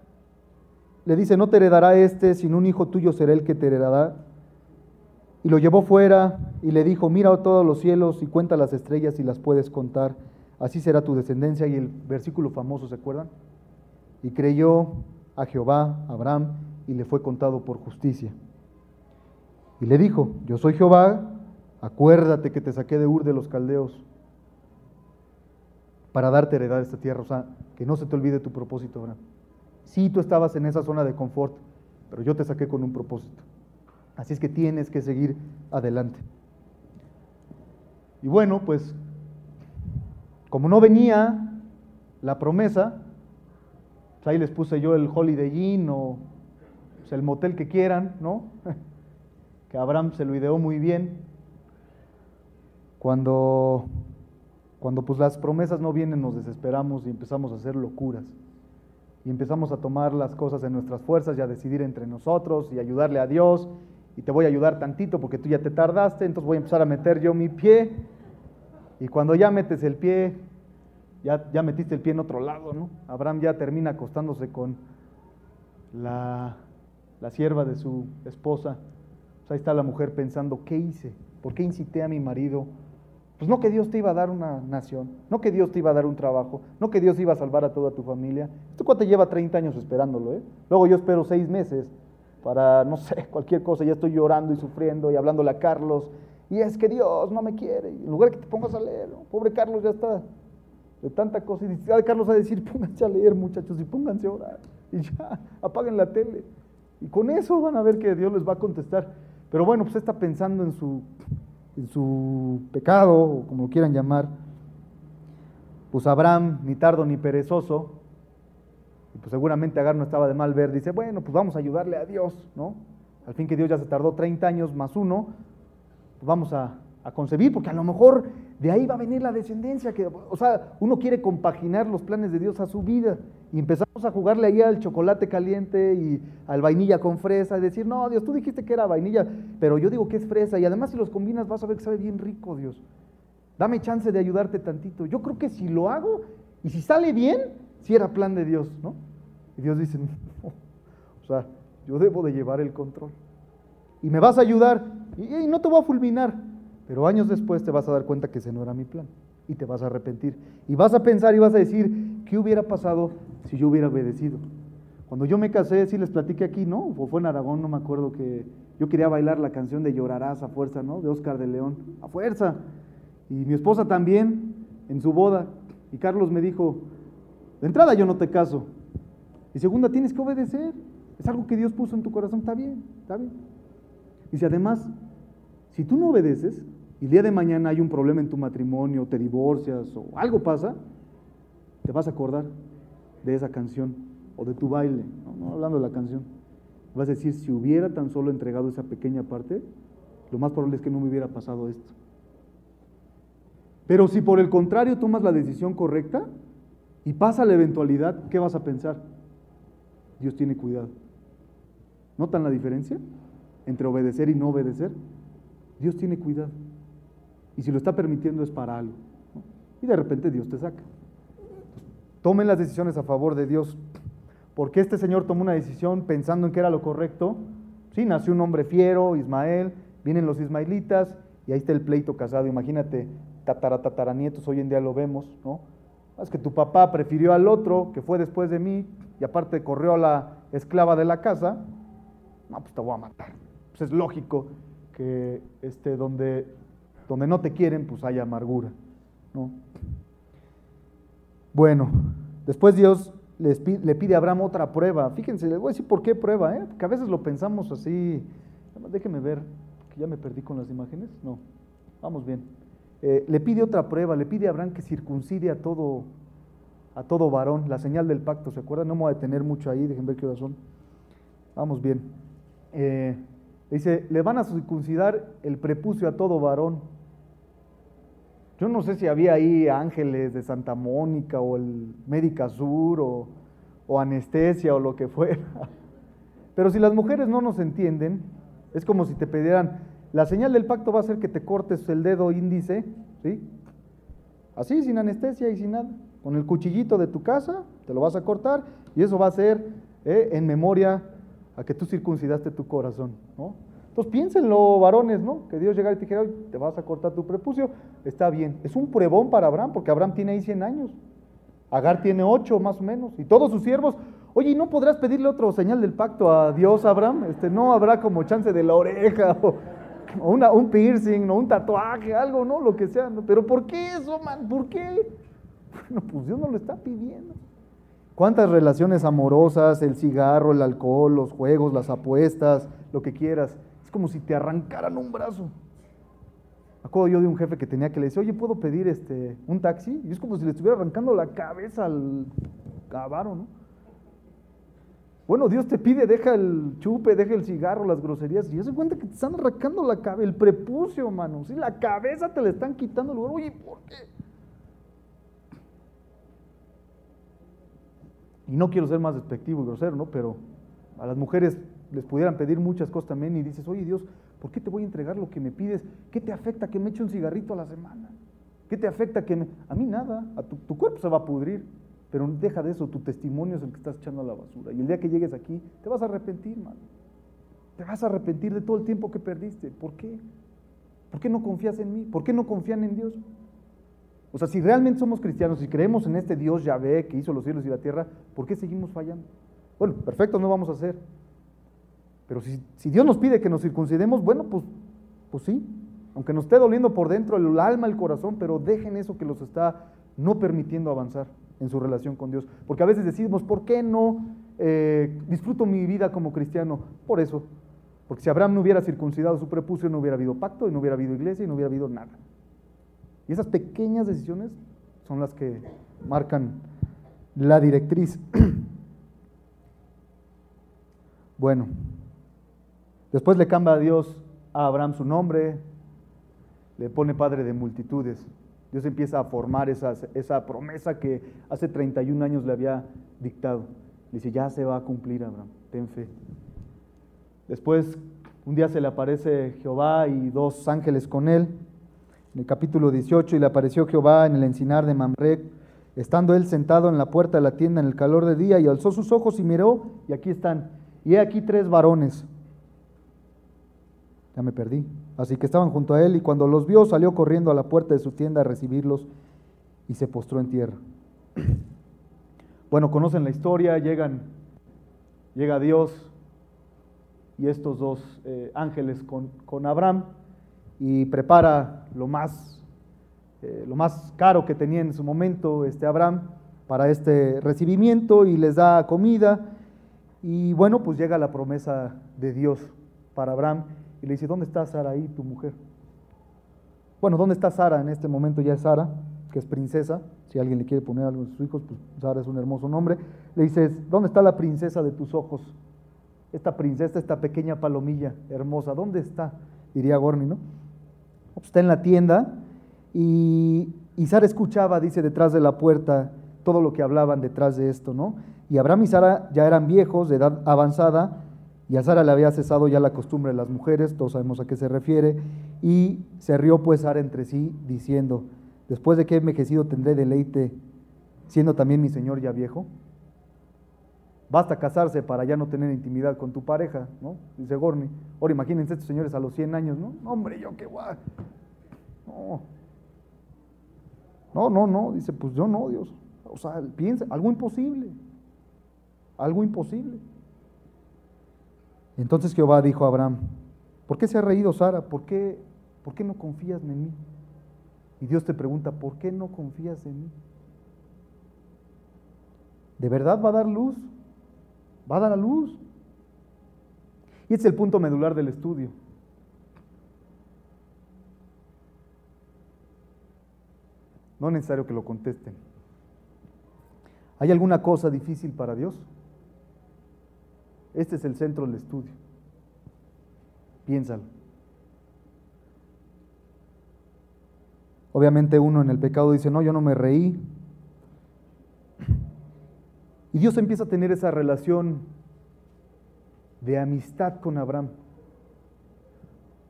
le dice, no te heredará este, sino un hijo tuyo será el que te heredará. Y lo llevó fuera y le dijo, mira todos los cielos y cuenta las estrellas y las puedes contar así será tu descendencia. Y el versículo famoso, ¿se acuerdan? Y creyó a Jehová, Abraham, y le fue contado por justicia. Y le dijo, yo soy Jehová, acuérdate que te saqué de Ur de los Caldeos para darte heredad esta tierra. O sea, que no se te olvide tu propósito, Abraham. Sí, tú estabas en esa zona de confort, pero yo te saqué con un propósito. Así es que tienes que seguir adelante. Y bueno, pues como no venía la promesa, pues ahí les puse yo el Holiday Inn o pues, el motel que quieran, ¿no? que Abraham se lo ideó muy bien. Cuando, cuando pues las promesas no vienen, nos desesperamos y empezamos a hacer locuras. Y empezamos a tomar las cosas en nuestras fuerzas y a decidir entre nosotros y ayudarle a Dios. Y te voy a ayudar tantito porque tú ya te tardaste, entonces voy a empezar a meter yo mi pie y cuando ya metes el pie, ya, ya metiste el pie en otro lado, ¿no? Abraham ya termina acostándose con la, la sierva de su esposa. Pues ahí está la mujer pensando, ¿qué hice? ¿Por qué incité a mi marido? Pues no que Dios te iba a dar una nación, no que Dios te iba a dar un trabajo, no que Dios iba a salvar a toda tu familia. Esto cuate lleva 30 años esperándolo, ¿eh? Luego yo espero seis meses para, no sé, cualquier cosa, ya estoy llorando y sufriendo y hablándole a Carlos y es que Dios no me quiere. en lugar de que te pongas a leer, pobre Carlos ya está de tanta cosa. Y dice, Carlos a decir, pónganse a leer muchachos y pónganse a orar. Y ya, apaguen la tele. Y con eso van a ver que Dios les va a contestar. Pero bueno, pues está pensando en su, en su pecado, o como lo quieran llamar. Pues Abraham, ni tardo ni perezoso, y pues seguramente Agar no estaba de mal ver, dice, bueno, pues vamos a ayudarle a Dios, ¿no? Al fin que Dios ya se tardó 30 años más uno, vamos a, concebir, porque a lo mejor de ahí va a venir la descendencia. Que, o sea, uno quiere compaginar los planes de Dios a su vida y empezamos a jugarle ahí al chocolate caliente y al vainilla con fresa y decir, no, Dios, tú dijiste que era vainilla, pero yo digo que es fresa y además si los combinas vas a ver que sabe bien rico, Dios. Dame chance de ayudarte tantito. Yo creo que si lo hago y si sale bien, si era plan de Dios, ¿no? Y Dios dice, no, o sea, yo debo de llevar el control y me vas a ayudar y, no te voy a fulminar, pero años después te vas a dar cuenta que ese no era mi plan y te vas a arrepentir y vas a pensar y vas a decir, ¿qué hubiera pasado si yo hubiera obedecido? Cuando yo me casé, sí les platiqué aquí, ¿no? O fue en Aragón, no me acuerdo que yo quería bailar la canción de Llorarás a fuerza, ¿no? De Oscar de León, a fuerza. Y mi esposa también, en su boda. Y Carlos me dijo, de entrada yo no te caso. Y segunda, tienes que obedecer. Es algo que Dios puso en tu corazón, está bien, está bien. Dice, además, si tú no obedeces y el día de mañana hay un problema en tu matrimonio, te divorcias o algo pasa, te vas a acordar de esa canción o de tu baile, no, hablando de la canción. Vas a decir, si hubiera tan solo entregado esa pequeña parte, lo más probable es que no me hubiera pasado esto. Pero si por el contrario tomas la decisión correcta y pasa la eventualidad, ¿qué vas a pensar? Dios tiene cuidado. ¿Notan la diferencia? entre obedecer y no obedecer, Dios tiene cuidado. Y si lo está permitiendo es para algo. Y de repente Dios te saca. Tomen las decisiones a favor de Dios. Porque este señor tomó una decisión pensando en que era lo correcto. Sí, nació un hombre fiero, Ismael, vienen los ismaelitas y ahí está el pleito casado. Imagínate, tatara, tataranietos, hoy en día lo vemos, ¿no? Es que tu papá prefirió al otro, que fue después de mí, y aparte corrió a la esclava de la casa, no, pues te voy a matar. Pues, es lógico que este, donde, donde no te quieren, pues haya amargura. ¿no? Bueno, después Dios le pide a Abraham otra prueba. Fíjense, les voy a decir por qué prueba, ¿eh? porque a veces lo pensamos así. Déjenme ver, que ya me perdí con las imágenes. No, vamos bien. Eh, le pide otra prueba, le pide a Abraham que circuncide a todo, a todo varón, la señal del pacto, ¿se acuerdan? No me voy a detener mucho ahí, dejen ver qué son. Vamos bien. Eh, dice, le van a circuncidar el prepucio a todo varón. Yo no sé si había ahí ángeles de Santa Mónica o el Médica Sur o, anestesia o lo que fuera. Pero si las mujeres no nos entienden, es como si te pidieran, la señal del pacto va a ser que te cortes el dedo índice, ¿sí? Así, sin anestesia y sin nada. Con el cuchillito de tu casa, te lo vas a cortar y eso va a ser ¿eh? en memoria a que tú circuncidaste tu corazón, ¿no? Entonces piénsenlo, varones, ¿no? Que Dios llegara y te dijera, te vas a cortar tu prepucio, está bien. Es un pruebón para Abraham, porque Abraham tiene ahí 100 años. Agar tiene 8 más o menos. Y todos sus siervos, oye, ¿y no podrás pedirle otro señal del pacto a Dios, Abraham? Este, no habrá como chance de la oreja o, un piercing, o un tatuaje, algo, ¿no? Lo que sea. Pero ¿por qué eso, man? ¿Por qué? Bueno, pues Dios no lo está pidiendo. ¿Cuántas relaciones amorosas, el cigarro, el alcohol, los juegos, las apuestas, lo que quieras? Es como si te arrancaran un brazo. Acuerdo yo de un jefe que tenía que le decía, oye, ¿puedo pedir este, un taxi? Y es como si le estuviera arrancando la cabeza al cabaro, ¿no? Bueno, Dios te pide, deja el chupe, deja el cigarro, las groserías, y se cuenta que te están arrancando la cabeza, el prepucio, mano, ¿sí? La cabeza te le están quitando lugar. Oye, ¿por qué? Y no quiero ser más despectivo y grosero, ¿no? Pero a las mujeres les pudieran pedir muchas cosas también y dices, oye Dios, ¿por qué te voy a entregar lo que me pides? ¿Qué te afecta que me eche un cigarrito a la semana? ¿Qué te afecta que me... A mí nada, a tu, cuerpo se va a pudrir, pero deja de eso, tu testimonio es el que estás echando a la basura. Y el día que llegues aquí, te vas a arrepentir, mano. Te vas a arrepentir de todo el tiempo que perdiste. ¿Por qué? ¿Por qué no confías en mí? ¿Por qué no confían en Dios? O sea, si realmente somos cristianos y creemos en este Dios Yahvé que hizo los cielos y la tierra, ¿por qué seguimos fallando? Bueno, perfecto, no vamos a hacer. Pero si, si, Dios nos pide que nos circuncidemos, bueno, pues, pues sí, aunque nos esté doliendo por dentro el alma, el corazón, pero dejen eso que los está no permitiendo avanzar en su relación con Dios. Porque a veces decimos, ¿por qué no eh, disfruto mi vida como cristiano? Por eso, porque si Abraham no hubiera circuncidado su prepucio, no hubiera habido pacto, y no hubiera habido iglesia, y no hubiera habido nada. Y esas pequeñas decisiones son las que marcan la directriz. bueno, después le cambia a Dios a Abraham su nombre, le pone padre de multitudes. Dios empieza a formar esa, esa promesa que hace 31 años le había dictado. Le dice, ya se va a cumplir, Abraham, ten fe. Después, un día se le aparece Jehová y dos ángeles con él en el capítulo 18, y le apareció Jehová en el encinar de Mamre, estando él sentado en la puerta de la tienda en el calor de día, y alzó sus ojos y miró, y aquí están, y he aquí tres varones. Ya me perdí. Así que estaban junto a él, y cuando los vio, salió corriendo a la puerta de su tienda a recibirlos, y se postró en tierra. Bueno, conocen la historia, llegan, llega Dios y estos dos eh, ángeles con, con Abraham y prepara lo más, eh, lo más caro que tenía en su momento este Abraham para este recibimiento y les da comida. Y bueno, pues llega la promesa de Dios para Abraham y le dice, ¿dónde está Saraí, tu mujer? Bueno, ¿dónde está Sara? En este momento ya es Sara, que es princesa. Si alguien le quiere poner algo a sus hijos, pues Sara es un hermoso nombre. Le dices, ¿dónde está la princesa de tus ojos? Esta princesa, esta pequeña palomilla hermosa, ¿dónde está? Diría Gorni, ¿no? está en la tienda y, Sara escuchaba, dice, detrás de la puerta todo lo que hablaban detrás de esto, ¿no? Y Abraham y Sara ya eran viejos, de edad avanzada, y a Sara le había cesado ya la costumbre de las mujeres, todos sabemos a qué se refiere, y se rió pues Sara entre sí, diciendo, después de que he envejecido tendré deleite, siendo también mi señor ya viejo. Basta casarse para ya no tener intimidad con tu pareja, ¿no? Dice Gorni. Ahora imagínense estos señores a los 100 años, ¿no? Hombre, yo qué guay. No. No, no, no. Dice, pues yo no, Dios. O sea, piensa, algo imposible. Algo imposible. Entonces Jehová dijo a Abraham, ¿por qué se ha reído Sara? ¿Por qué, ¿Por qué no confías en mí? Y Dios te pregunta, ¿por qué no confías en mí? ¿De verdad va a dar luz? va a dar a luz. Y este es el punto medular del estudio. No es necesario que lo contesten. ¿Hay alguna cosa difícil para Dios? Este es el centro del estudio. Piénsalo. Obviamente uno en el pecado dice, no, yo no me reí. Y Dios empieza a tener esa relación de amistad con Abraham.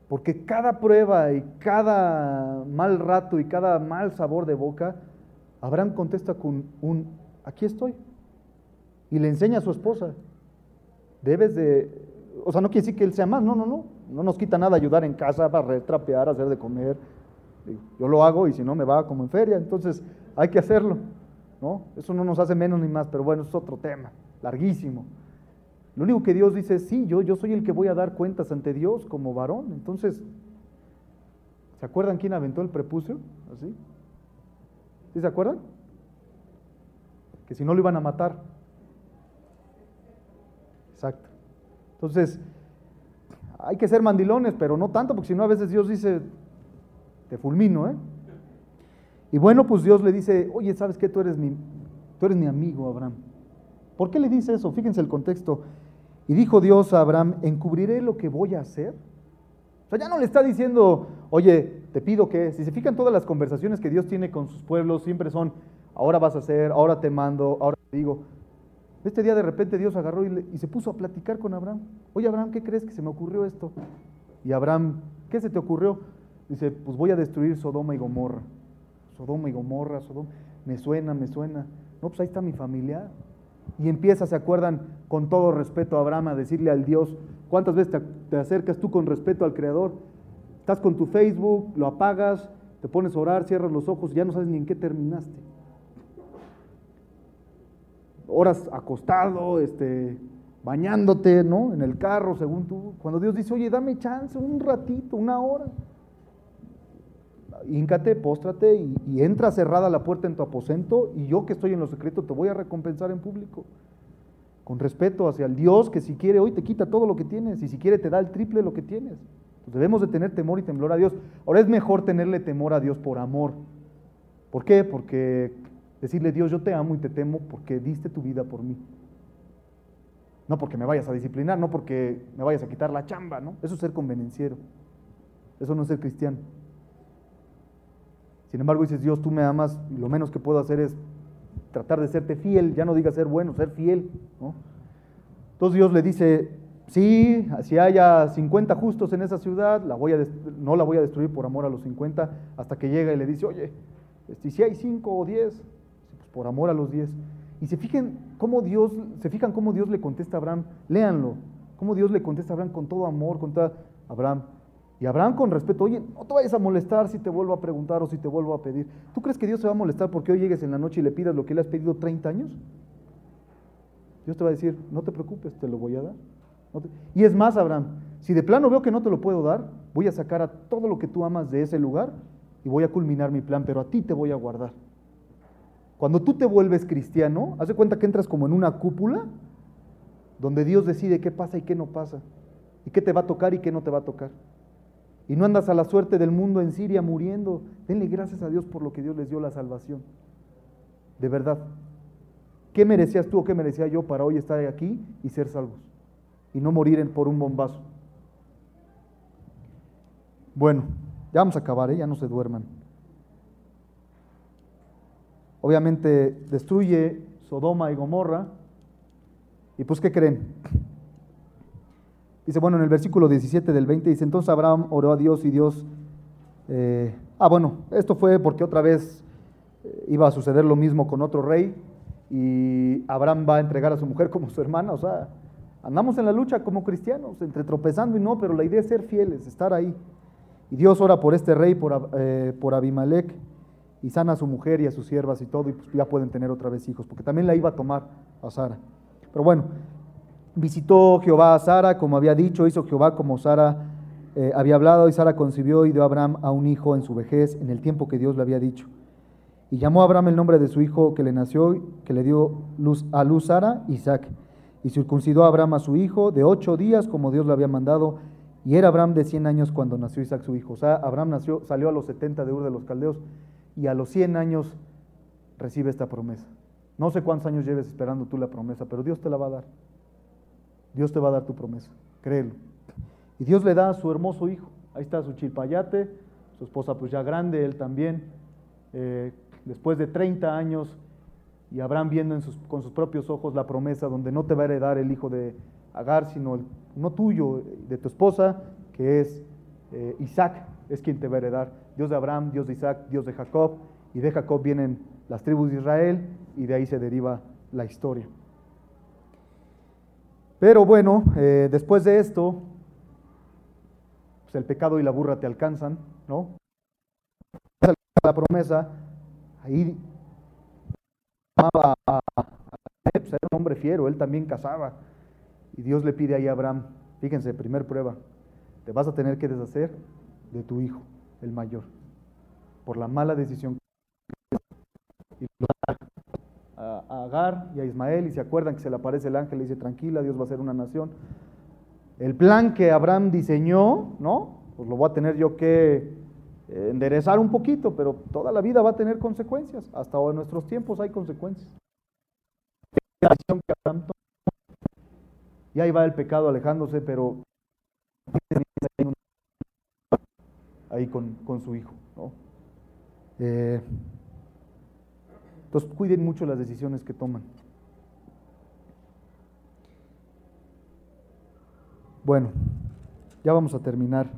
Porque cada prueba y cada mal rato y cada mal sabor de boca, Abraham contesta con un, aquí estoy. Y le enseña a su esposa, debes de, o sea, no quiere decir que él sea más, no, no, no, no nos quita nada ayudar en casa, para trapear, hacer de comer. Yo lo hago y si no me va como en feria, entonces hay que hacerlo, ¿no? Eso no nos hace menos ni más, pero bueno, es otro tema, larguísimo. Lo único que Dios dice es, sí, yo, yo soy el que voy a dar cuentas ante Dios como varón. Entonces, ¿se acuerdan quién aventó el prepucio? ¿Así? ¿Sí se acuerdan? Que si no lo iban a matar. Exacto. Entonces, hay que ser mandilones, pero no tanto, porque si no a veces Dios dice, te fulmino, ¿eh? Y bueno, pues Dios le dice, oye, ¿sabes qué? Tú eres mi, tú eres mi amigo, Abraham. ¿Por qué le dice eso? Fíjense el contexto. Y dijo Dios a Abraham, encubriré lo que voy a hacer. O sea, ya no le está diciendo, oye, te pido que, si se fijan todas las conversaciones que Dios tiene con sus pueblos, siempre son, ahora vas a hacer, ahora te mando, ahora te digo. Este día de repente Dios agarró y, y, se puso a platicar con Abraham. Oye, Abraham, ¿qué crees que se me ocurrió esto? Y Abraham, ¿qué se te ocurrió? Dice, pues voy a destruir Sodoma y Gomorra. Sodoma y Gomorra, Sodoma. Me suena, me suena. No, pues ahí está mi familia. Y empieza, ¿se acuerdan? Con todo respeto a Abraham a decirle al Dios, ¿cuántas veces te, te acercas tú con respeto al Creador? Estás con tu Facebook, lo apagas, te pones a orar, cierras los ojos, ya no sabes ni en qué terminaste. Horas acostado, este, bañándote, ¿no? En el carro, según tú. Cuando Dios dice, oye, dame chance, un ratito, una hora. Híncate, póstrate y, entra cerrada la puerta en tu aposento y yo que estoy en lo secreto te voy a recompensar en público. Con respeto hacia el Dios que si quiere hoy te quita todo lo que tienes y si quiere te da el triple lo que tienes. Debemos de tener temor y temblor a Dios. Ahora es mejor tenerle temor a Dios por amor. ¿Por qué? Porque decirle Dios yo te amo y te temo porque diste tu vida por mí. No porque me vayas a disciplinar, no porque me vayas a quitar la chamba, ¿no? Eso es ser convenenciero. Eso no es ser cristiano. Sin embargo, dices, Dios, tú me amas y lo menos que puedo hacer es tratar de serte fiel, ya no digas ser bueno, ser fiel. ¿no? Entonces Dios le dice, sí, si haya 50 justos en esa ciudad, la voy a no la voy a destruir por amor a los 50, hasta que llega y le dice, oye, este, si hay 5 o 10, pues por amor a los 10. Y se fijan cómo Dios, se fijan cómo Dios le contesta a Abraham, léanlo, cómo Dios le contesta a Abraham con todo amor, con toda Abraham. Y Abraham con respeto, oye, no te vayas a molestar si te vuelvo a preguntar o si te vuelvo a pedir. ¿Tú crees que Dios se va a molestar porque hoy llegues en la noche y le pidas lo que le has pedido 30 años? Dios te va a decir, no te preocupes, te lo voy a dar. Y es más, Abraham, si de plano veo que no te lo puedo dar, voy a sacar a todo lo que tú amas de ese lugar y voy a culminar mi plan, pero a ti te voy a guardar. Cuando tú te vuelves cristiano, haz de cuenta que entras como en una cúpula donde Dios decide qué pasa y qué no pasa, y qué te va a tocar y qué no te va a tocar. Y no andas a la suerte del mundo en Siria muriendo. Denle gracias a Dios por lo que Dios les dio la salvación. De verdad. ¿Qué merecías tú o qué merecía yo para hoy estar aquí y ser salvos? Y no morir por un bombazo. Bueno, ya vamos a acabar, ¿eh? ya no se duerman. Obviamente destruye Sodoma y Gomorra. ¿Y pues qué creen? Dice, bueno, en el versículo 17 del 20 dice, entonces Abraham oró a Dios y Dios... Eh, ah, bueno, esto fue porque otra vez eh, iba a suceder lo mismo con otro rey y Abraham va a entregar a su mujer como su hermana. O sea, andamos en la lucha como cristianos, entre tropezando y no, pero la idea es ser fieles, estar ahí. Y Dios ora por este rey, por, eh, por Abimelech, y sana a su mujer y a sus siervas y todo, y pues ya pueden tener otra vez hijos, porque también la iba a tomar a Sara. Pero bueno, Visitó Jehová a Sara, como había dicho, hizo Jehová como Sara eh, había hablado, y Sara concibió y dio a Abraham a un hijo en su vejez, en el tiempo que Dios le había dicho. Y llamó a Abraham el nombre de su hijo que le nació, que le dio luz, a luz Sara, Isaac. Y circuncidó a Abraham a su hijo de ocho días, como Dios le había mandado. Y era Abraham de cien años cuando nació Isaac su hijo. O sea, Abraham nació, salió a los setenta de Ur de los Caldeos y a los cien años recibe esta promesa. No sé cuántos años lleves esperando tú la promesa, pero Dios te la va a dar. Dios te va a dar tu promesa, créelo. Y Dios le da a su hermoso hijo. Ahí está su chilpayate, su esposa pues ya grande, él también. Eh, después de 30 años, y Abraham viendo con sus propios ojos la promesa donde no te va a heredar el hijo de Agar, sino el, no tuyo, de tu esposa, que es eh, Isaac, es quien te va a heredar. Dios de Abraham, Dios de Isaac, Dios de Jacob, y de Jacob vienen las tribus de Israel, y de ahí se deriva la historia. Pero bueno, eh, después de esto, pues el pecado y la burra te alcanzan, ¿no? La promesa, ahí amaba a, pues era un hombre fiero, él también cazaba. Y Dios le pide ahí a Abraham, fíjense, primer prueba, te vas a tener que deshacer de tu hijo, el mayor, por la mala decisión. Y a, a Agar y a Ismael y se acuerdan que se le aparece el ángel y dice, tranquila, Dios va a ser una nación. El plan que Abraham diseñó, ¿no? Pues lo voy a tener yo que eh, enderezar un poquito, pero toda la vida va a tener consecuencias. Hasta en nuestros tiempos hay consecuencias. Y ahí va el pecado alejándose, pero ahí con, con su hijo. ¿no? Eh, entonces cuiden mucho las decisiones que toman. Bueno, ya vamos a terminar.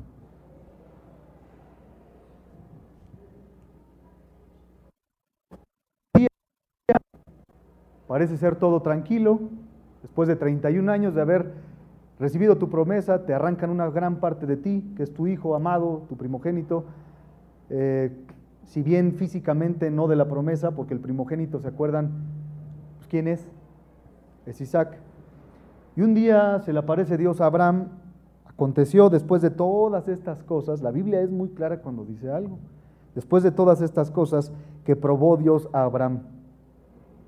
Parece ser todo tranquilo. Después de 31 años de haber recibido tu promesa, te arrancan una gran parte de ti, que es tu hijo amado, tu primogénito. Eh, si bien físicamente no de la promesa, porque el primogénito, ¿se acuerdan? Pues, ¿Quién es? Es Isaac. Y un día se le aparece Dios a Abraham. Aconteció después de todas estas cosas, la Biblia es muy clara cuando dice algo, después de todas estas cosas que probó Dios a Abraham.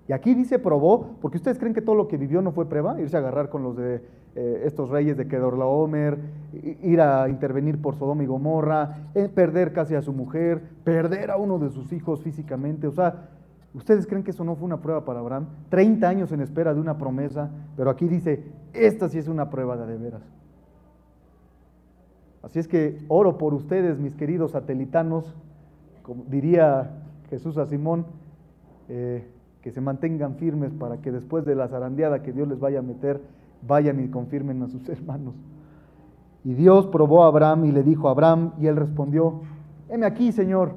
Y aquí dice probó, porque ustedes creen que todo lo que vivió no fue prueba, irse a agarrar con los de eh, estos reyes de Kedorlaomer, ir a intervenir por Sodoma y Gomorra, eh, perder casi a su mujer, perder a uno de sus hijos físicamente. O sea, ¿ustedes creen que eso no fue una prueba para Abraham? 30 años en espera de una promesa, pero aquí dice, esta sí es una prueba de, de veras. Así es que oro por ustedes, mis queridos satelitanos, como diría Jesús a Simón, eh, que se mantengan firmes para que después de la zarandeada que Dios les vaya a meter, vayan y confirmen a sus hermanos. Y Dios probó a Abraham y le dijo a Abraham, y él respondió, heme aquí, Señor.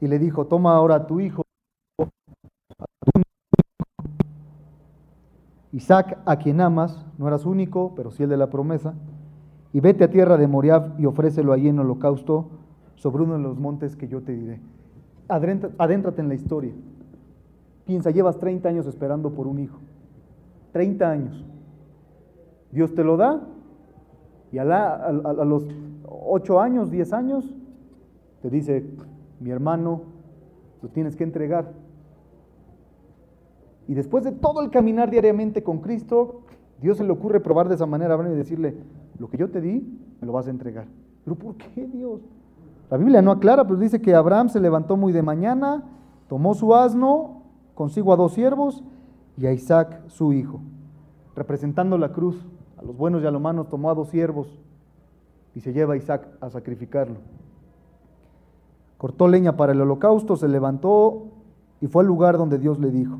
Y le dijo, toma ahora a tu hijo, Isaac, a quien amas, no eras único, pero sí el de la promesa, y vete a tierra de Moriab y ofrécelo allí en holocausto sobre uno de los montes que yo te diré. Adéntrate en la historia. Piensa, llevas 30 años esperando por un hijo. 30 años. Dios te lo da y a, los 8 años, 10 años, te dice, mi hermano, lo tienes que entregar. Y después de todo el caminar diariamente con Cristo, Dios se le ocurre probar de esa manera a y decirle, lo que yo te di, me lo vas a entregar. Pero ¿por qué Dios? La Biblia no aclara, pero dice que Abraham se levantó muy de mañana, tomó su asno consigo a dos siervos y a Isaac su hijo. Representando la cruz, a los buenos y a los malos tomó a dos siervos y se lleva a Isaac a sacrificarlo. Cortó leña para el holocausto, se levantó y fue al lugar donde Dios le dijo.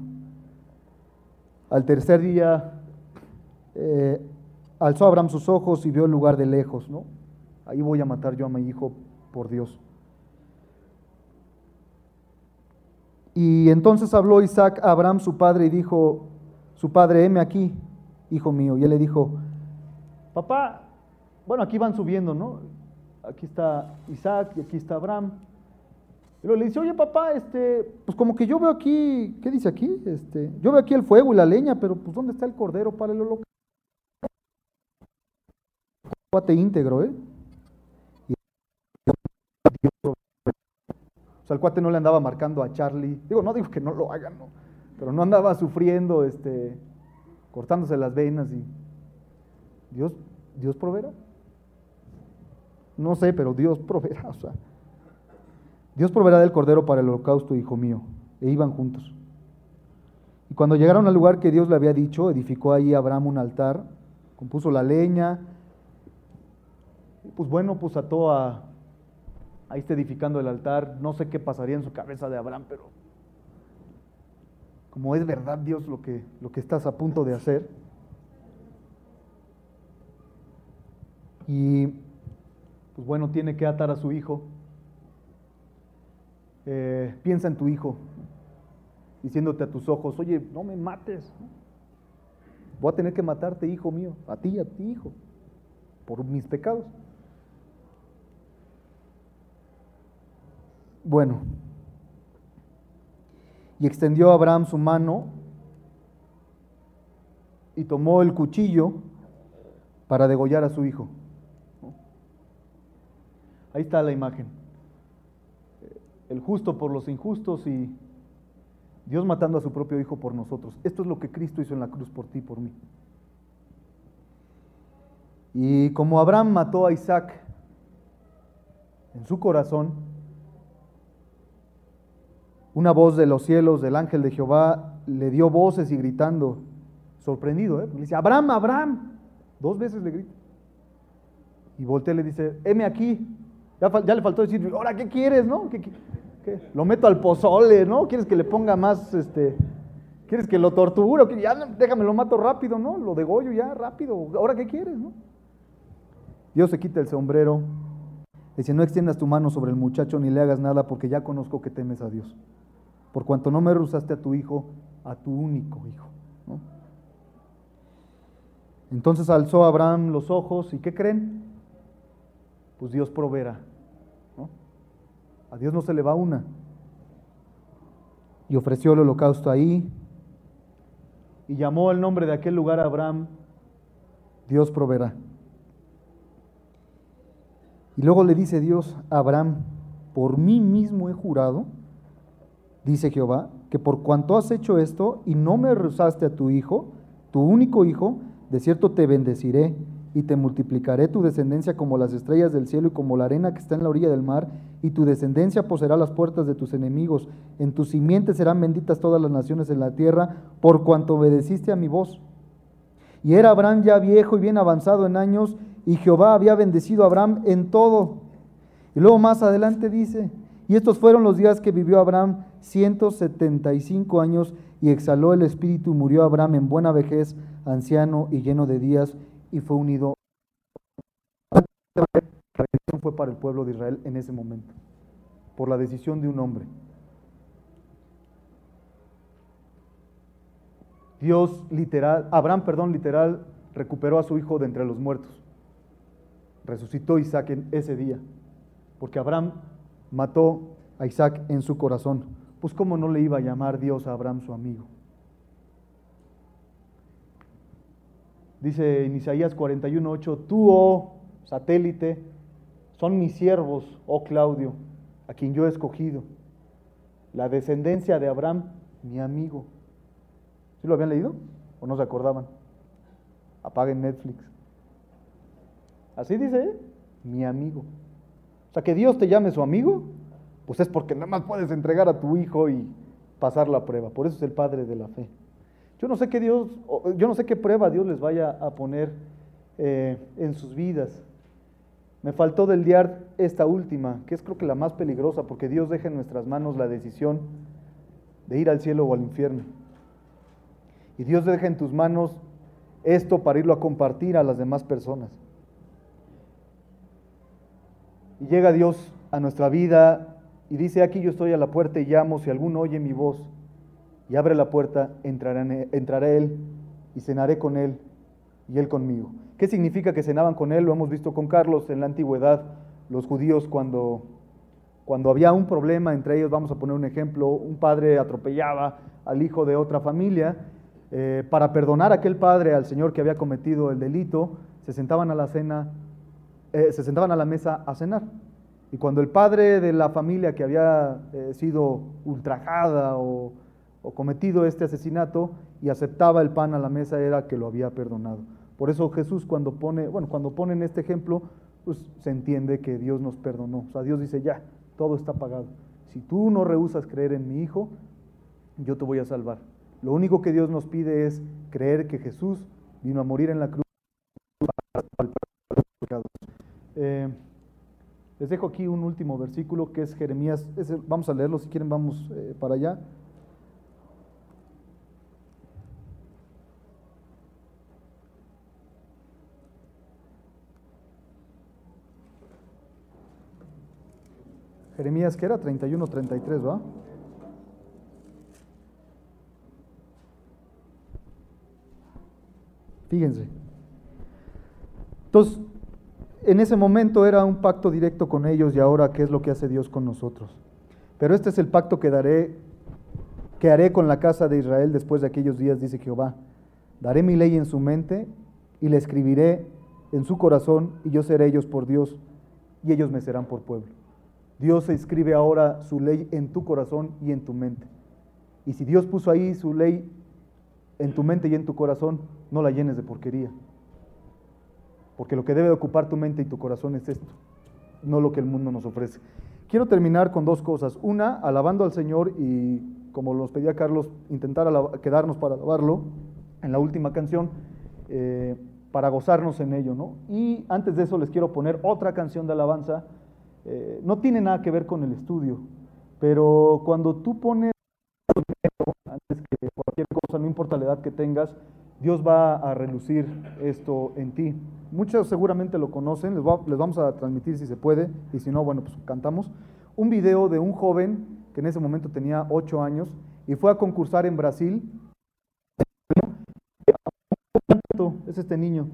Al tercer día eh, alzó Abraham sus ojos y vio el lugar de lejos, ¿no? Ahí voy a matar yo a mi hijo por Dios. Y entonces habló Isaac a Abraham, su padre, y dijo, su padre, heme aquí, hijo mío. Y él le dijo, papá, bueno, aquí van subiendo, ¿no? Aquí está Isaac y aquí está Abraham. Y le dice, oye papá, este, pues como que yo veo aquí, ¿qué dice aquí? Este, yo veo aquí el fuego y la leña, pero pues ¿dónde está el cordero para el holocausto? Íntegro, ¿eh? O sea, el cuate no le andaba marcando a Charlie. Digo, no digo que no lo hagan. Pero no andaba sufriendo, este, cortándose las venas y Dios, Dios proveerá. No sé, pero Dios proveerá, o sea. Dios proveerá del cordero para el holocausto, hijo mío. E iban juntos. Y cuando llegaron al lugar que Dios le había dicho, edificó ahí Abraham un altar, compuso la leña, y pues bueno, pues ató a, ahí está edificando el altar, no sé qué pasaría en su cabeza de Abraham, pero como es verdad Dios lo que, lo que estás a punto de hacer. Y pues bueno, tiene que atar a su hijo. Eh, piensa en tu hijo, diciéndote a tus ojos, oye, no me mates. Voy a tener que matarte, hijo mío, a ti y a ti, hijo, por mis pecados. Bueno, y extendió Abraham su mano y tomó el cuchillo para degollar a su hijo. Ahí está la imagen. El justo por los injustos y Dios matando a su propio hijo por nosotros. Esto es lo que Cristo hizo en la cruz por ti y por mí. Y como Abraham mató a Isaac en su corazón, una voz de los cielos del ángel de Jehová le dio voces y gritando, sorprendido, ¿eh? le dice, Abraham, Abraham, dos veces le grita. Y voltea y le dice, heme aquí. Ya, le faltó decir, ahora, ¿qué quieres, no? ¿Qué, Lo meto al pozole, ¿no? ¿Quieres que le ponga más, este, quieres que lo torture? que ya, déjame, lo mato rápido, ¿no? Lo degollo ya, rápido. ¿Ahora qué quieres, no? Dios se quita el sombrero. Dice, no extiendas tu mano sobre el muchacho ni le hagas nada porque ya conozco que temes a Dios por cuanto no me rehusaste a tu hijo, a tu único hijo. Entonces alzó Abraham los ojos y ¿qué creen? Pues Dios proveerá. A Dios no se le va una. Y ofreció el holocausto ahí. Y llamó el nombre de aquel lugar a Abraham, Dios proveerá. Y luego le dice Dios a Abraham, por mí mismo he jurado dice Jehová, que por cuanto has hecho esto y no me rehusaste a tu hijo, tu único hijo, de cierto te bendeciré y te multiplicaré tu descendencia como las estrellas del cielo y como la arena que está en la orilla del mar, y tu descendencia poseerá las puertas de tus enemigos. En tus simientes serán benditas todas las naciones en la tierra, por cuanto obedeciste a mi voz. Y era Abraham ya viejo y bien avanzado en años, y Jehová había bendecido a Abraham en todo. Y luego más adelante dice, y estos fueron los días que vivió Abraham 175 años y exhaló el espíritu, murió Abraham en buena vejez, anciano y lleno de días, y fue unido. La bendición fue para el pueblo de Israel en ese momento, por la decisión de un hombre. Dios literal, Abraham, perdón, literal, recuperó a su hijo de entre los muertos. Resucitó Isaac en ese día, porque Abraham mató a Isaac en su corazón pues cómo no le iba a llamar Dios a Abraham su amigo. Dice en Isaías 41:8, tú, oh satélite, son mis siervos, oh Claudio, a quien yo he escogido, la descendencia de Abraham, mi amigo. ¿Sí lo habían leído o no se acordaban? Apaguen Netflix. Así dice, ¿eh? mi amigo. O sea, que Dios te llame su amigo, pues es porque nada más puedes entregar a tu hijo y pasar la prueba. Por eso es el padre de la fe. Yo no sé qué Dios, yo no sé qué prueba Dios les vaya a poner eh, en sus vidas. Me faltó del día esta última, que es creo que la más peligrosa, porque Dios deja en nuestras manos la decisión de ir al cielo o al infierno. Y Dios deja en tus manos esto para irlo a compartir a las demás personas. Y llega Dios a nuestra vida y dice, aquí yo estoy a la puerta y llamo, si alguno oye mi voz y abre la puerta, entraré, entraré él y cenaré con él y él conmigo. ¿Qué significa que cenaban con él? Lo hemos visto con Carlos en la antigüedad, los judíos cuando, cuando había un problema entre ellos, vamos a poner un ejemplo, un padre atropellaba al hijo de otra familia, eh, para perdonar a aquel padre, al señor que había cometido el delito, se sentaban a la cena, eh, se sentaban a la mesa a cenar. Y cuando el padre de la familia que había eh, sido ultrajada o, cometido este asesinato y aceptaba el pan a la mesa era que lo había perdonado. Por eso Jesús cuando pone, bueno, cuando ponen este ejemplo, pues se entiende que Dios nos perdonó. O sea, Dios dice, ya, todo está pagado. Si tú no rehusas creer en mi Hijo, yo te voy a salvar. Lo único que Dios nos pide es creer que Jesús vino a morir en la cruz para. Eh, les dejo aquí un último versículo que es Jeremías. vamos a leerlo si quieren, vamos eh, para allá. Jeremías, que era 31, 33, ¿va? Fíjense. Entonces, en ese momento era un pacto directo con ellos y ahora qué es lo que hace Dios con nosotros. Pero este es el pacto que daré, que haré con la casa de Israel después de aquellos días, dice Jehová. Daré mi ley en su mente y la escribiré en su corazón y yo seré ellos por Dios y ellos me serán por pueblo. Dios escribe ahora su ley en tu corazón y en tu mente. Y si Dios puso ahí su ley en tu mente y en tu corazón, no la llenes de porquería. Porque lo que debe ocupar tu mente y tu corazón es esto, no lo que el mundo nos ofrece. Quiero terminar con dos cosas. Una, alabando al Señor y, como nos pedía Carlos, intentar quedarnos para alabarlo en la última canción, eh, para gozarnos en ello. ¿no? Y antes de eso les quiero poner otra canción de alabanza eh, no tiene nada que ver con el estudio, pero cuando tú pones antes que cualquier cosa, no importa la edad que tengas, Dios va a relucir esto en ti. Muchos seguramente lo conocen, les, vamos a transmitir si se puede, y si no, bueno, pues cantamos. Un video de un joven que en ese momento tenía 8 años y fue a concursar en Brasil. Es este niño.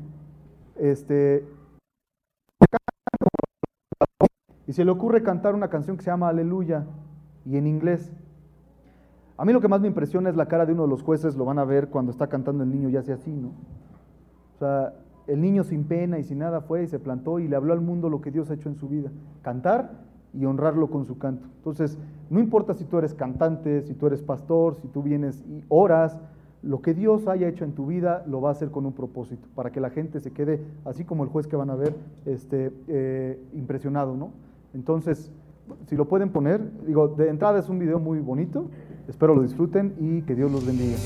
Este, y se le ocurre cantar una canción que se llama Aleluya y en inglés. A mí lo que más me impresiona es la cara de uno de los jueces, lo van a ver cuando está cantando el niño ya hace así, ¿no? O sea, el niño sin pena y sin nada fue y se plantó y le habló al mundo lo que Dios ha hecho en su vida. Cantar y honrarlo con su canto. Entonces, no importa si tú eres cantante, si tú eres pastor, si tú vienes y oras, lo que Dios haya hecho en tu vida lo va a hacer con un propósito, para que la gente se quede, así como el juez que van a ver, este, eh, impresionado, ¿no? Entonces, si lo pueden poner, digo, de entrada es un video muy bonito, espero lo disfruten y que Dios los bendiga.